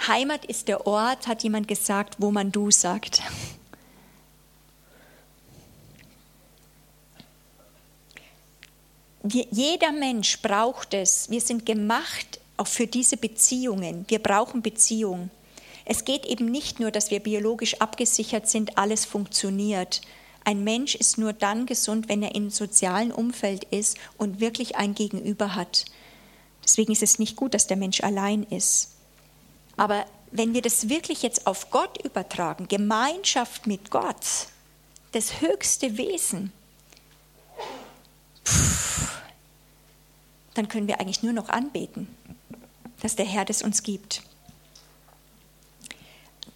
Heimat ist der Ort, hat jemand gesagt, wo man du sagt. jeder Mensch braucht es. Wir sind gemacht auch für diese Beziehungen. Wir brauchen Beziehung. Es geht eben nicht nur, dass wir biologisch abgesichert sind, alles funktioniert, ein Mensch ist nur dann gesund, wenn er im sozialen Umfeld ist und wirklich ein Gegenüber hat. Deswegen ist es nicht gut, dass der Mensch allein ist. Aber wenn wir das wirklich jetzt auf Gott übertragen, Gemeinschaft mit Gott, das höchste Wesen, dann können wir eigentlich nur noch anbeten, dass der Herr das uns gibt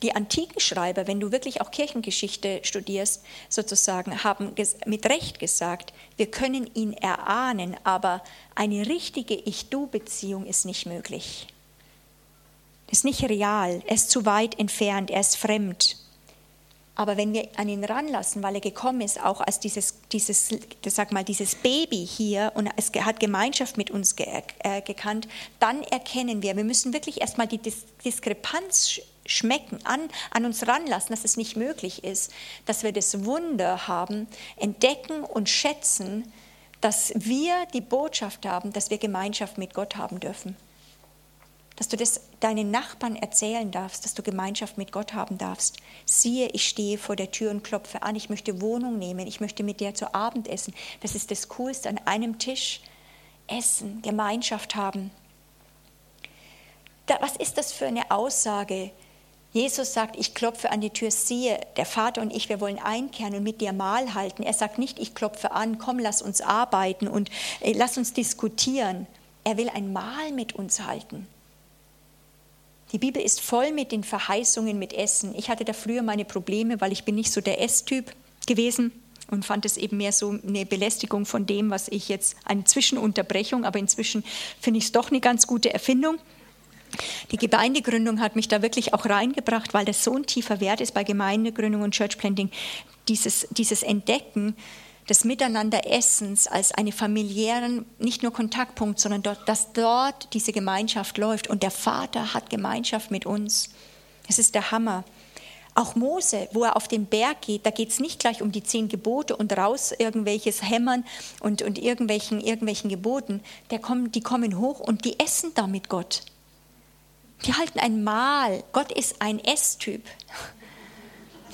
die antiken Schreiber, wenn du wirklich auch Kirchengeschichte studierst, sozusagen, haben mit Recht gesagt, wir können ihn erahnen, aber eine richtige Ich-Du-Beziehung ist nicht möglich. Ist nicht real, er ist zu weit entfernt, er ist fremd. Aber wenn wir an ihn ranlassen, weil er gekommen ist, auch als dieses, dieses, sag mal, dieses Baby hier und es hat Gemeinschaft mit uns ge, äh, gekannt, dann erkennen wir, wir müssen wirklich erstmal die Diskrepanz schmecken, an, an uns ranlassen, dass es nicht möglich ist, dass wir das Wunder haben, entdecken und schätzen, dass wir die Botschaft haben, dass wir Gemeinschaft mit Gott haben dürfen. Dass du das deinen Nachbarn erzählen darfst, dass du Gemeinschaft mit Gott haben darfst. Siehe, ich stehe vor der Tür und klopfe an, ich möchte Wohnung nehmen, ich möchte mit dir zu Abend essen. Das ist das Coolste, an einem Tisch essen, Gemeinschaft haben. Da, was ist das für eine Aussage? Jesus sagt, ich klopfe an die Tür, siehe, der Vater und ich, wir wollen einkehren und mit dir Mahl halten. Er sagt nicht, ich klopfe an, komm, lass uns arbeiten und äh, lass uns diskutieren. Er will ein Mahl mit uns halten. Die Bibel ist voll mit den Verheißungen mit Essen. Ich hatte da früher meine Probleme, weil ich bin nicht so der Esstyp gewesen und fand es eben mehr so eine Belästigung von dem, was ich jetzt, eine Zwischenunterbrechung, aber inzwischen finde ich es doch eine ganz gute Erfindung. Die Gemeindegründung hat mich da wirklich auch reingebracht, weil das so ein tiefer Wert ist bei Gemeindegründung und Church Planting, dieses, dieses Entdecken des Miteinanderessens als einen familiären, nicht nur Kontaktpunkt, sondern dort, dass dort diese Gemeinschaft läuft und der Vater hat Gemeinschaft mit uns. Es ist der Hammer. Auch Mose, wo er auf den Berg geht, da geht es nicht gleich um die zehn Gebote und raus irgendwelches Hämmern und, und irgendwelchen, irgendwelchen Geboten. Der kommen, die kommen hoch und die essen da mit Gott. Die halten ein Mahl. Gott ist ein Esstyp.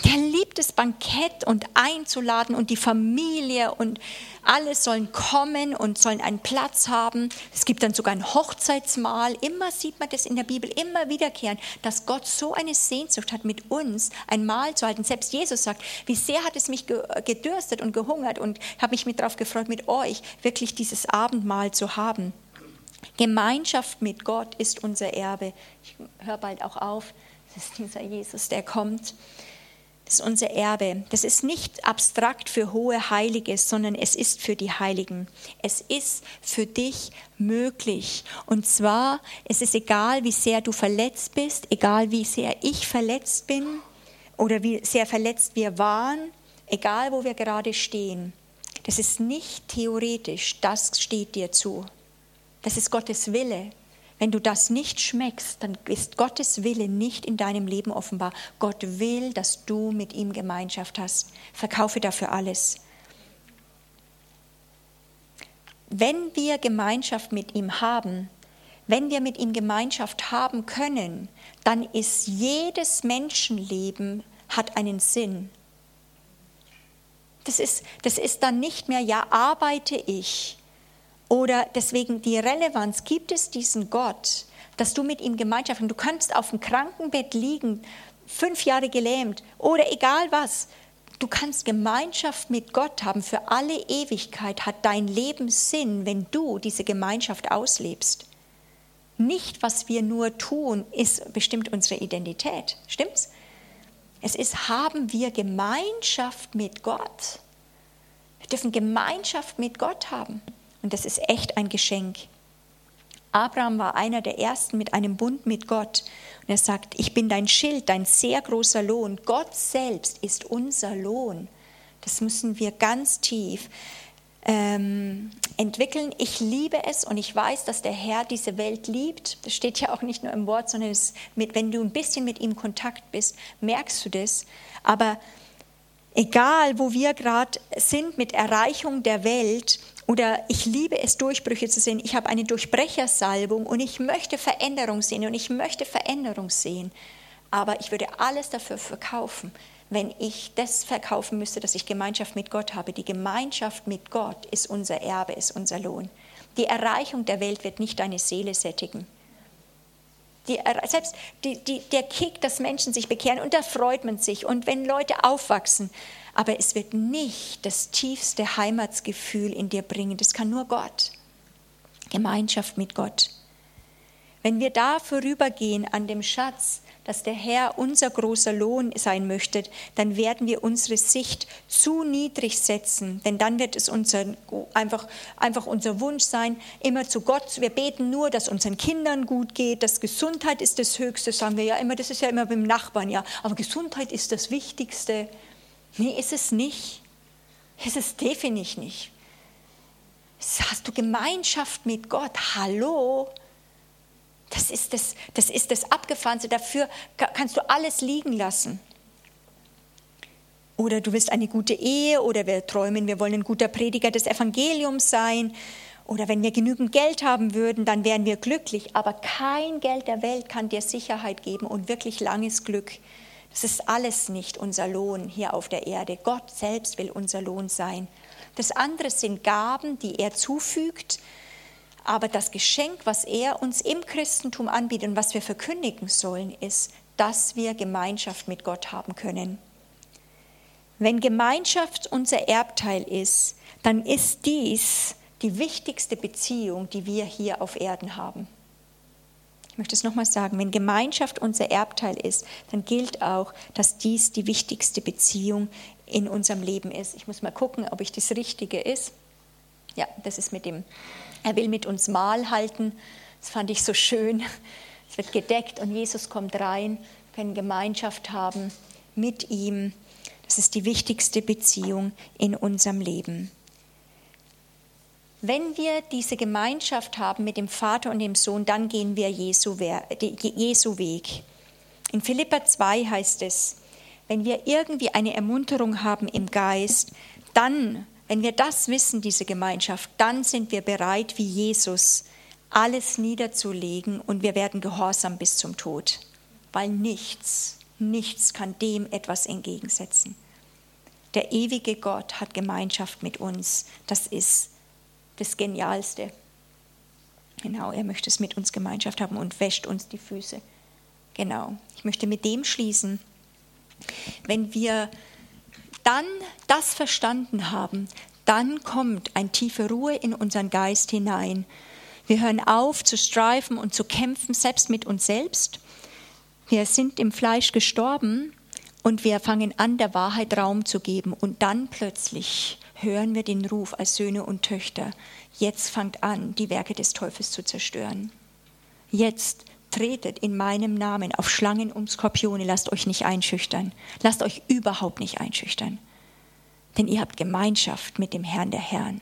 Der liebt es, Bankett und einzuladen und die Familie und alle sollen kommen und sollen einen Platz haben. Es gibt dann sogar ein Hochzeitsmahl. Immer sieht man das in der Bibel, immer wiederkehren, dass Gott so eine Sehnsucht hat, mit uns ein Mahl zu halten. Selbst Jesus sagt, wie sehr hat es mich gedürstet und gehungert und habe mich mit darauf gefreut, mit euch wirklich dieses Abendmahl zu haben. Gemeinschaft mit Gott ist unser Erbe. Ich höre bald auch auf. Das ist dieser Jesus, der kommt. Das ist unser Erbe. Das ist nicht abstrakt für hohe Heilige, sondern es ist für die Heiligen. Es ist für dich möglich. Und zwar, es ist egal, wie sehr du verletzt bist, egal wie sehr ich verletzt bin oder wie sehr verletzt wir waren, egal wo wir gerade stehen. Das ist nicht theoretisch, das steht dir zu. Das ist Gottes Wille. Wenn du das nicht schmeckst, dann ist Gottes Wille nicht in deinem Leben offenbar. Gott will, dass du mit ihm Gemeinschaft hast. Verkaufe dafür alles. Wenn wir Gemeinschaft mit ihm haben, wenn wir mit ihm Gemeinschaft haben können, dann ist jedes Menschenleben hat einen Sinn. Das ist, das ist dann nicht mehr, ja, arbeite ich, oder deswegen die Relevanz, gibt es diesen Gott, dass du mit ihm Gemeinschaft hast. Du kannst auf dem Krankenbett liegen, fünf Jahre gelähmt oder egal was. Du kannst Gemeinschaft mit Gott haben für alle Ewigkeit. Hat dein Leben Sinn, wenn du diese Gemeinschaft auslebst. Nicht, was wir nur tun, ist bestimmt unsere Identität. Stimmt's? Es ist, haben wir Gemeinschaft mit Gott. Wir dürfen Gemeinschaft mit Gott haben. Und das ist echt ein Geschenk. Abraham war einer der ersten mit einem Bund mit Gott. Und er sagt, ich bin dein Schild, dein sehr großer Lohn. Gott selbst ist unser Lohn. Das müssen wir ganz tief ähm, entwickeln. Ich liebe es und ich weiß, dass der Herr diese Welt liebt. Das steht ja auch nicht nur im Wort, sondern mit, wenn du ein bisschen mit ihm Kontakt bist, merkst du das. Aber egal, wo wir gerade sind mit Erreichung der Welt, oder ich liebe es, Durchbrüche zu sehen. Ich habe eine Durchbrechersalbung und ich möchte Veränderung sehen und ich möchte Veränderung sehen. Aber ich würde alles dafür verkaufen, wenn ich das verkaufen müsste, dass ich Gemeinschaft mit Gott habe. Die Gemeinschaft mit Gott ist unser Erbe, ist unser Lohn. Die Erreichung der Welt wird nicht deine Seele sättigen. Die, selbst die, die, der Kick, dass Menschen sich bekehren, und da freut man sich. Und wenn Leute aufwachsen, aber es wird nicht das tiefste Heimatsgefühl in dir bringen. Das kann nur Gott. Gemeinschaft mit Gott. Wenn wir da vorübergehen an dem Schatz, dass der Herr unser großer Lohn sein möchte, dann werden wir unsere Sicht zu niedrig setzen, denn dann wird es unser, einfach, einfach unser Wunsch sein, immer zu Gott, wir beten nur, dass unseren Kindern gut geht, dass Gesundheit ist das Höchste, sagen wir ja immer, das ist ja immer beim Nachbarn, ja, aber Gesundheit ist das Wichtigste. Nee, ist es nicht. Ist es definitiv nicht. Hast du Gemeinschaft mit Gott? Hallo? Das ist das, das ist das Abgefahrenste. Dafür kannst du alles liegen lassen. Oder du willst eine gute Ehe oder wir träumen, wir wollen ein guter Prediger des Evangeliums sein. Oder wenn wir genügend Geld haben würden, dann wären wir glücklich. Aber kein Geld der Welt kann dir Sicherheit geben und wirklich langes Glück. Das ist alles nicht unser Lohn hier auf der Erde. Gott selbst will unser Lohn sein. Das andere sind Gaben, die er zufügt. Aber das Geschenk, was er uns im Christentum anbietet und was wir verkündigen sollen, ist, dass wir Gemeinschaft mit Gott haben können. Wenn Gemeinschaft unser Erbteil ist, dann ist dies die wichtigste Beziehung, die wir hier auf Erden haben. Ich möchte es nochmal sagen, wenn Gemeinschaft unser Erbteil ist, dann gilt auch, dass dies die wichtigste Beziehung in unserem Leben ist. Ich muss mal gucken, ob ich das Richtige ist. Ja, das ist mit dem, er will mit uns Mahl halten. Das fand ich so schön. Es wird gedeckt und Jesus kommt rein, können Gemeinschaft haben mit ihm. Das ist die wichtigste Beziehung in unserem Leben. Wenn wir diese Gemeinschaft haben mit dem Vater und dem Sohn, dann gehen wir Jesu, Weg. In Philippa 2 heißt es, wenn wir irgendwie eine Ermunterung haben im Geist, dann, wenn wir das wissen, diese Gemeinschaft, dann sind wir bereit, wie Jesus, alles niederzulegen und wir werden gehorsam bis zum Tod, weil nichts, nichts kann dem etwas entgegensetzen. Der ewige Gott hat Gemeinschaft mit uns. Das ist das Genialste. Genau, er möchte es mit uns Gemeinschaft haben und wäscht uns die Füße. Genau, ich möchte mit dem schließen. Wenn wir dann das verstanden haben, dann kommt eine tiefe Ruhe in unseren Geist hinein. Wir hören auf zu streifen und zu kämpfen, selbst mit uns selbst. Wir sind im Fleisch gestorben und wir fangen an, der Wahrheit Raum zu geben. Und dann plötzlich hören wir den Ruf als Söhne und Töchter. Jetzt fangt an, die Werke des Teufels zu zerstören. Jetzt tretet in meinem Namen auf Schlangen und Skorpione, lasst euch nicht einschüchtern. Lasst euch überhaupt nicht einschüchtern. Denn ihr habt Gemeinschaft mit dem Herrn der Herren.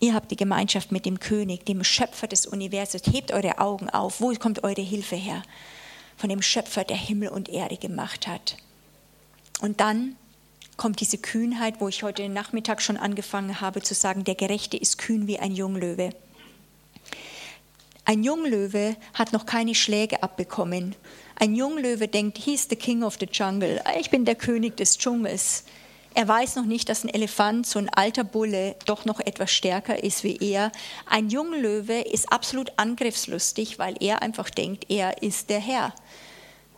Ihr habt die Gemeinschaft mit dem König, dem Schöpfer des Universums. Hebt eure Augen auf. Wo kommt eure Hilfe her? Von dem Schöpfer, der Himmel und Erde gemacht hat. Und dann kommt diese Kühnheit, wo ich heute Nachmittag schon angefangen habe zu sagen, der Gerechte ist kühn wie ein Junglöwe. Ein Junglöwe hat noch keine Schläge abbekommen. Ein Junglöwe denkt, he's the king of the jungle. Ich bin der König des Dschungels. Er weiß noch nicht, dass ein Elefant, so ein alter Bulle, doch noch etwas stärker ist wie er. Ein Junglöwe ist absolut angriffslustig, weil er einfach denkt, er ist der Herr.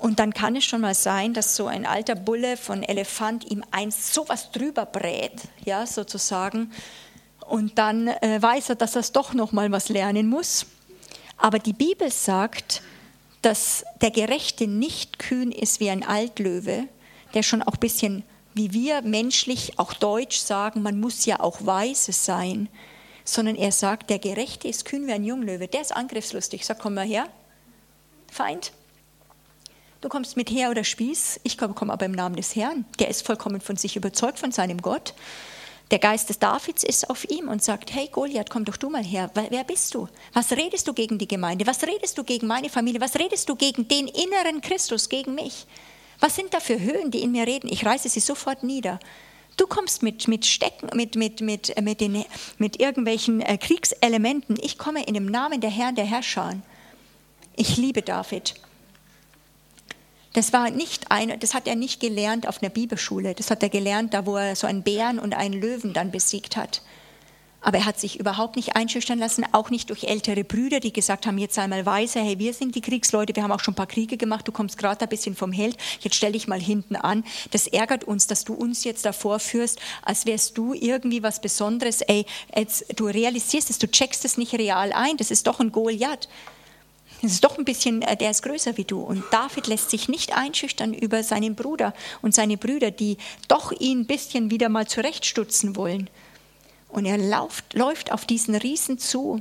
Und dann kann es schon mal sein, dass so ein alter Bulle von Elefant ihm eins sowas drüber brät, ja, sozusagen. Und dann äh, weiß er, dass er doch noch mal was lernen muss. Aber die Bibel sagt, dass der Gerechte nicht kühn ist wie ein Altlöwe, der schon auch ein bisschen, wie wir menschlich, auch deutsch sagen, man muss ja auch weise sein, sondern er sagt, der Gerechte ist kühn wie ein Junglöwe, der ist angriffslustig. Sag, komm mal her, Feind, Du kommst mit Heer oder Spieß, ich komme aber im Namen des Herrn. Der ist vollkommen von sich überzeugt, von seinem Gott. Der Geist des Davids ist auf ihm und sagt, hey Goliath, komm doch du mal her. Wer bist du? Was redest du gegen die Gemeinde? Was redest du gegen meine Familie? Was redest du gegen den inneren Christus, gegen mich? Was sind da für Höhen, die in mir reden? Ich reiße sie sofort nieder. Du kommst mit, mit Stecken, mit, mit, mit, mit, den, mit irgendwelchen äh, Kriegselementen. Ich komme in dem Namen der Herrn der Herrscher. Ich liebe David. Das war nicht eine, das hat er nicht gelernt auf einer Bibelschule. Das hat er gelernt, da wo er so einen Bären und einen Löwen dann besiegt hat. Aber er hat sich überhaupt nicht einschüchtern lassen, auch nicht durch ältere Brüder, die gesagt haben, jetzt sei mal weise, hey, wir sind die Kriegsleute, wir haben auch schon ein paar Kriege gemacht, du kommst gerade ein bisschen vom Held, jetzt stell dich mal hinten an. Das ärgert uns, dass du uns jetzt davor führst, als wärst du irgendwie was Besonderes. Ey, jetzt, du realisierst es, du checkst es nicht real ein, das ist doch ein Goliath. Das ist doch ein bisschen, äh, der ist größer wie du. Und David lässt sich nicht einschüchtern über seinen Bruder und seine Brüder, die doch ihn ein bisschen wieder mal zurechtstutzen wollen. Und er läuft, läuft auf diesen Riesen zu.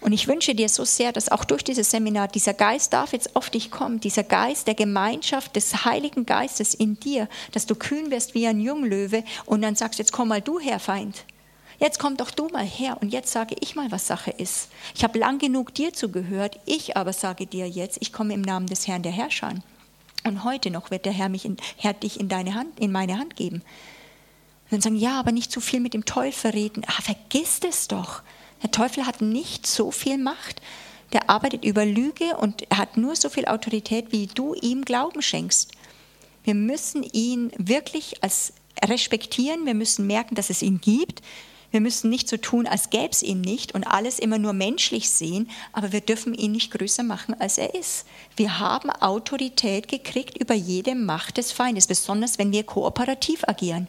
Und ich wünsche dir so sehr, dass auch durch dieses Seminar dieser Geist Davids auf dich kommt, dieser Geist der Gemeinschaft des Heiligen Geistes in dir, dass du kühn wirst wie ein Junglöwe und dann sagst, jetzt komm mal du her, Feind. Jetzt komm doch du mal her und jetzt sage ich mal, was Sache ist. Ich habe lang genug dir zugehört, ich aber sage dir jetzt, ich komme im Namen des Herrn der Herrscher. Und heute noch wird der Herr, mich in, Herr dich in, deine Hand, in meine Hand geben. Und dann sagen, ja, aber nicht zu viel mit dem Teufel reden. Ah, vergiss es doch. Der Teufel hat nicht so viel Macht. Der arbeitet über Lüge und hat nur so viel Autorität, wie du ihm Glauben schenkst. Wir müssen ihn wirklich als respektieren. Wir müssen merken, dass es ihn gibt. Wir müssen nicht so tun, als gäbe es ihn nicht und alles immer nur menschlich sehen, aber wir dürfen ihn nicht größer machen, als er ist. Wir haben Autorität gekriegt über jede Macht des Feindes, besonders wenn wir kooperativ agieren.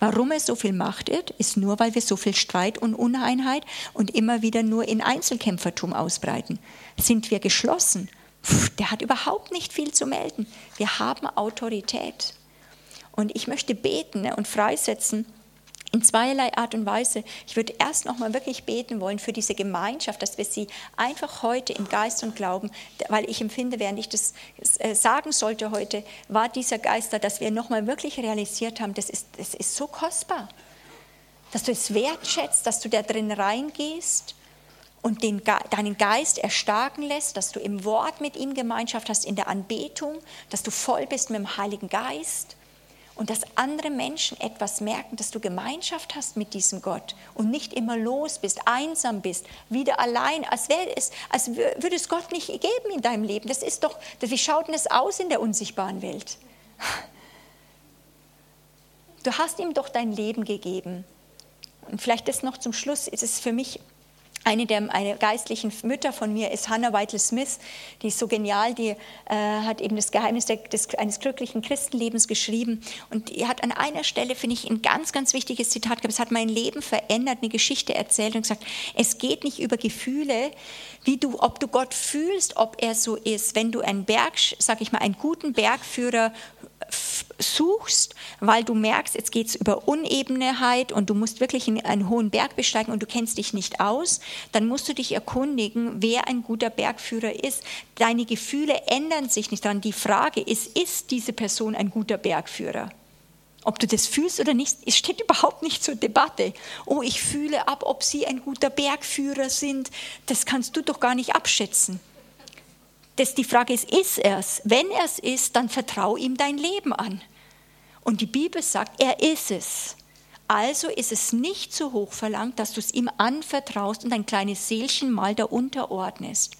Warum es so viel Macht ist, ist nur, weil wir so viel Streit und Uneinheit und immer wieder nur in Einzelkämpfertum ausbreiten. Sind wir geschlossen? Pff, der hat überhaupt nicht viel zu melden. Wir haben Autorität. Und ich möchte beten und freisetzen, in zweierlei Art und Weise. Ich würde erst noch mal wirklich beten wollen für diese Gemeinschaft, dass wir sie einfach heute im Geist und Glauben, weil ich empfinde, während ich das äh, sagen sollte heute, war dieser Geist da, dass wir noch mal wirklich realisiert haben, das ist, das ist so kostbar, dass du es wertschätzt, dass du da drin reingehst und den, deinen Geist erstarken lässt, dass du im Wort mit ihm Gemeinschaft hast, in der Anbetung, dass du voll bist mit dem Heiligen Geist und dass andere Menschen etwas merken, dass du Gemeinschaft hast mit diesem Gott und nicht immer los bist, einsam bist, wieder allein, als, es, als würde es Gott nicht geben in deinem Leben. Das ist doch, wie schaut denn es aus in der unsichtbaren Welt? Du hast ihm doch dein Leben gegeben. Und vielleicht das noch zum Schluss, ist es für mich eine der eine geistlichen Mütter von mir ist Hannah Whiteley Smith, die ist so genial, die äh, hat eben das Geheimnis der, des, eines glücklichen Christenlebens geschrieben. Und die hat an einer Stelle, finde ich, ein ganz, ganz wichtiges Zitat gehabt. Es hat mein Leben verändert, eine Geschichte erzählt und gesagt, es geht nicht über Gefühle, wie du, ob du Gott fühlst, ob er so ist. Wenn du einen Berg, sag ich mal, einen guten Bergführer suchst, weil du merkst, jetzt geht es über Unebenheit und du musst wirklich einen hohen Berg besteigen und du kennst dich nicht aus, dann musst du dich erkundigen, wer ein guter Bergführer ist. Deine Gefühle ändern sich nicht daran. Die Frage ist, ist diese Person ein guter Bergführer? Ob du das fühlst oder nicht, es steht überhaupt nicht zur Debatte. Oh, ich fühle ab, ob sie ein guter Bergführer sind. Das kannst du doch gar nicht abschätzen das die Frage ist, ist er es? Wenn er es ist, dann vertrau ihm dein Leben an. Und die Bibel sagt, er ist es. Also ist es nicht zu hoch verlangt, dass du es ihm anvertraust und dein kleines Seelchen mal da unterordnest.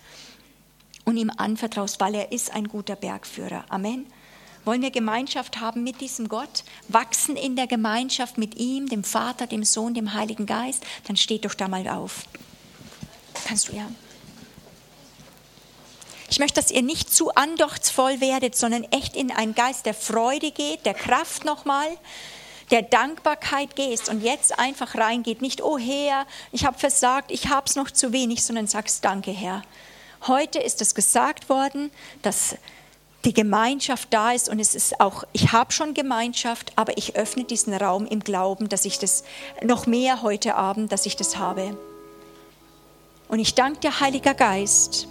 Und ihm anvertraust, weil er ist ein guter Bergführer. Amen. Wollen wir Gemeinschaft haben mit diesem Gott? Wachsen in der Gemeinschaft mit ihm, dem Vater, dem Sohn, dem Heiligen Geist? Dann steht doch da mal auf. Kannst du ja. Ich möchte, dass ihr nicht zu andachtsvoll werdet, sondern echt in einen Geist der Freude geht, der Kraft nochmal, der Dankbarkeit gehst und jetzt einfach reingeht. Nicht, oh Herr, ich habe versagt, ich habe es noch zu wenig, sondern sagst, danke Herr. Heute ist es gesagt worden, dass die Gemeinschaft da ist und es ist auch, ich habe schon Gemeinschaft, aber ich öffne diesen Raum im Glauben, dass ich das noch mehr heute Abend, dass ich das habe. Und ich danke dir, Heiliger Geist,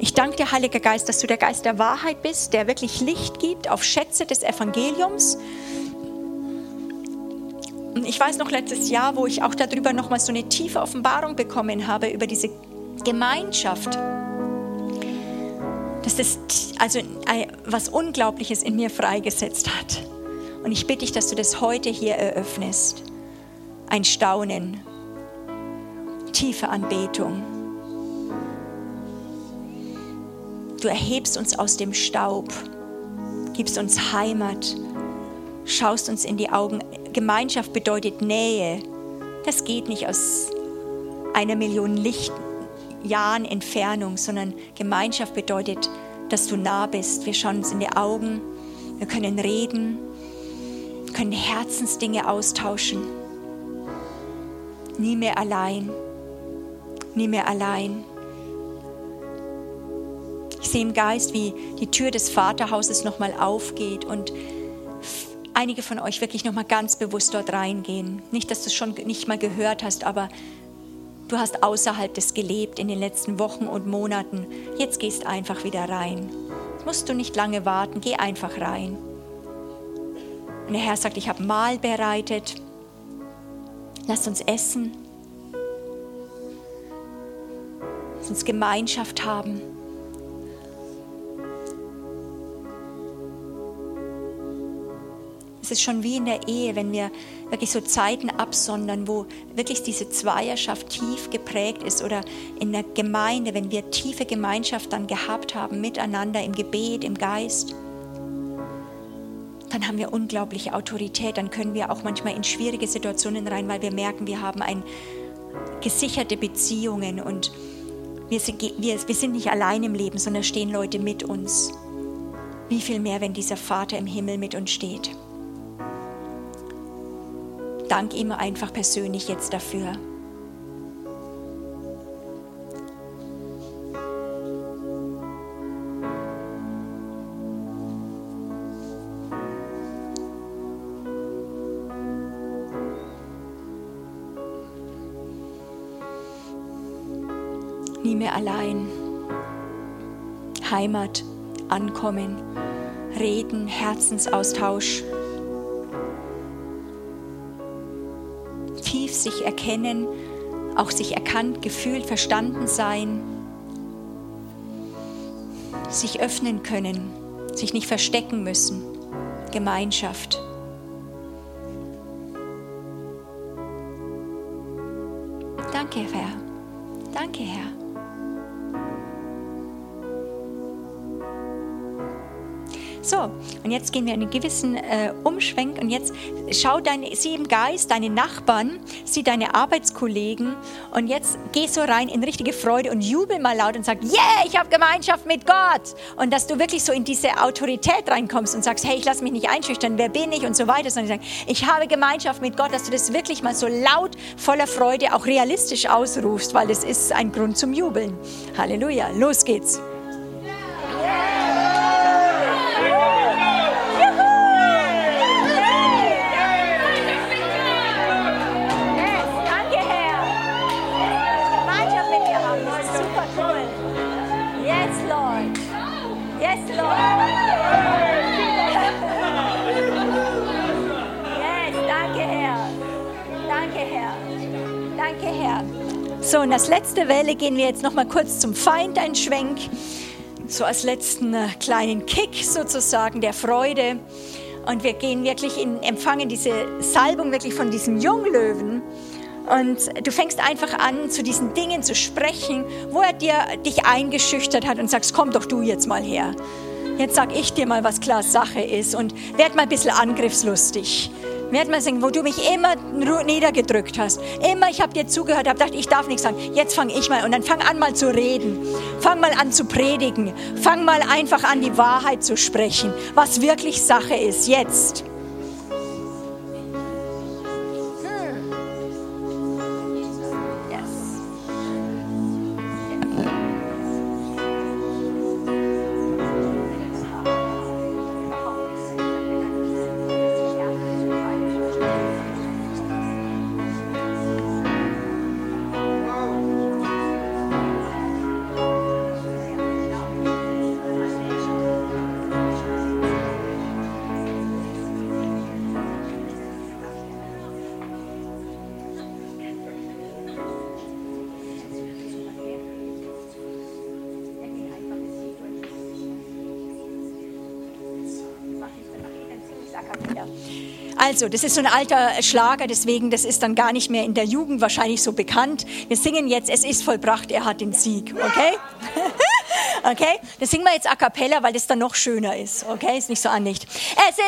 ich danke dir, Heiliger Geist, dass du der Geist der Wahrheit bist, der wirklich Licht gibt auf Schätze des Evangeliums. Und ich weiß noch letztes Jahr, wo ich auch darüber nochmal so eine tiefe Offenbarung bekommen habe, über diese Gemeinschaft. Das also was Unglaubliches in mir freigesetzt hat. Und ich bitte dich, dass du das heute hier eröffnest. Ein Staunen, tiefe Anbetung. Du erhebst uns aus dem Staub, gibst uns Heimat, schaust uns in die Augen. Gemeinschaft bedeutet Nähe. Das geht nicht aus einer Million Lichtjahren Entfernung, sondern Gemeinschaft bedeutet, dass du nah bist. Wir schauen uns in die Augen, wir können reden, können Herzensdinge austauschen. Nie mehr allein, nie mehr allein. Ich sehe im Geist, wie die Tür des Vaterhauses nochmal aufgeht und einige von euch wirklich nochmal ganz bewusst dort reingehen. Nicht, dass du es schon nicht mal gehört hast, aber du hast außerhalb des gelebt in den letzten Wochen und Monaten. Jetzt gehst einfach wieder rein. Musst du nicht lange warten, geh einfach rein. Und der Herr sagt, ich habe Mahl bereitet. Lass uns essen. Lass uns Gemeinschaft haben. Es ist schon wie in der Ehe, wenn wir wirklich so Zeiten absondern, wo wirklich diese Zweierschaft tief geprägt ist oder in der Gemeinde, wenn wir tiefe Gemeinschaft dann gehabt haben miteinander im Gebet, im Geist. dann haben wir unglaubliche Autorität. Dann können wir auch manchmal in schwierige Situationen rein, weil wir merken, wir haben ein gesicherte Beziehungen und wir sind, wir, wir sind nicht allein im Leben, sondern stehen Leute mit uns. Wie viel mehr, wenn dieser Vater im Himmel mit uns steht. Dank ihm einfach persönlich jetzt dafür. nie mehr allein. Heimat, Ankommen, Reden, Herzensaustausch. Sich erkennen, auch sich erkannt, gefühlt, verstanden sein. Sich öffnen können, sich nicht verstecken müssen. Gemeinschaft. Danke, Herr. Danke, Herr. So, und jetzt gehen wir einen gewissen äh, Umschwenk und jetzt schau deine, sieh im Geist deine Nachbarn, sieh deine Arbeitskollegen und jetzt geh so rein in richtige Freude und jubel mal laut und sag, yeah, ich habe Gemeinschaft mit Gott. Und dass du wirklich so in diese Autorität reinkommst und sagst, hey, ich lasse mich nicht einschüchtern, wer bin ich und so weiter, sondern sagst, ich habe Gemeinschaft mit Gott, dass du das wirklich mal so laut, voller Freude, auch realistisch ausrufst, weil das ist ein Grund zum Jubeln. Halleluja, los geht's. Als letzte Welle gehen wir jetzt noch mal kurz zum Feind, ein Schwenk. So als letzten äh, kleinen Kick sozusagen der Freude. Und wir gehen wirklich in, empfangen diese Salbung wirklich von diesem Junglöwen. Und du fängst einfach an, zu diesen Dingen zu sprechen, wo er dir, dich eingeschüchtert hat und sagst, komm doch du jetzt mal her. Jetzt sag ich dir mal, was klar Sache ist und werd mal ein bisschen angriffslustig. Werd mal singen, wo du mich immer niedergedrückt hast. Immer, ich habe dir zugehört, habe gedacht, ich darf nichts sagen. Jetzt fange ich mal und dann fang an mal zu reden. Fang mal an zu predigen. Fang mal einfach an, die Wahrheit zu sprechen, was wirklich Sache ist. Jetzt. Also, das ist so ein alter Schlager, deswegen, das ist dann gar nicht mehr in der Jugend wahrscheinlich so bekannt. Wir singen jetzt, es ist vollbracht, er hat den Sieg, okay? (laughs) okay? Das singen wir jetzt a cappella, weil das dann noch schöner ist, okay? Ist nicht so annicht. Es ist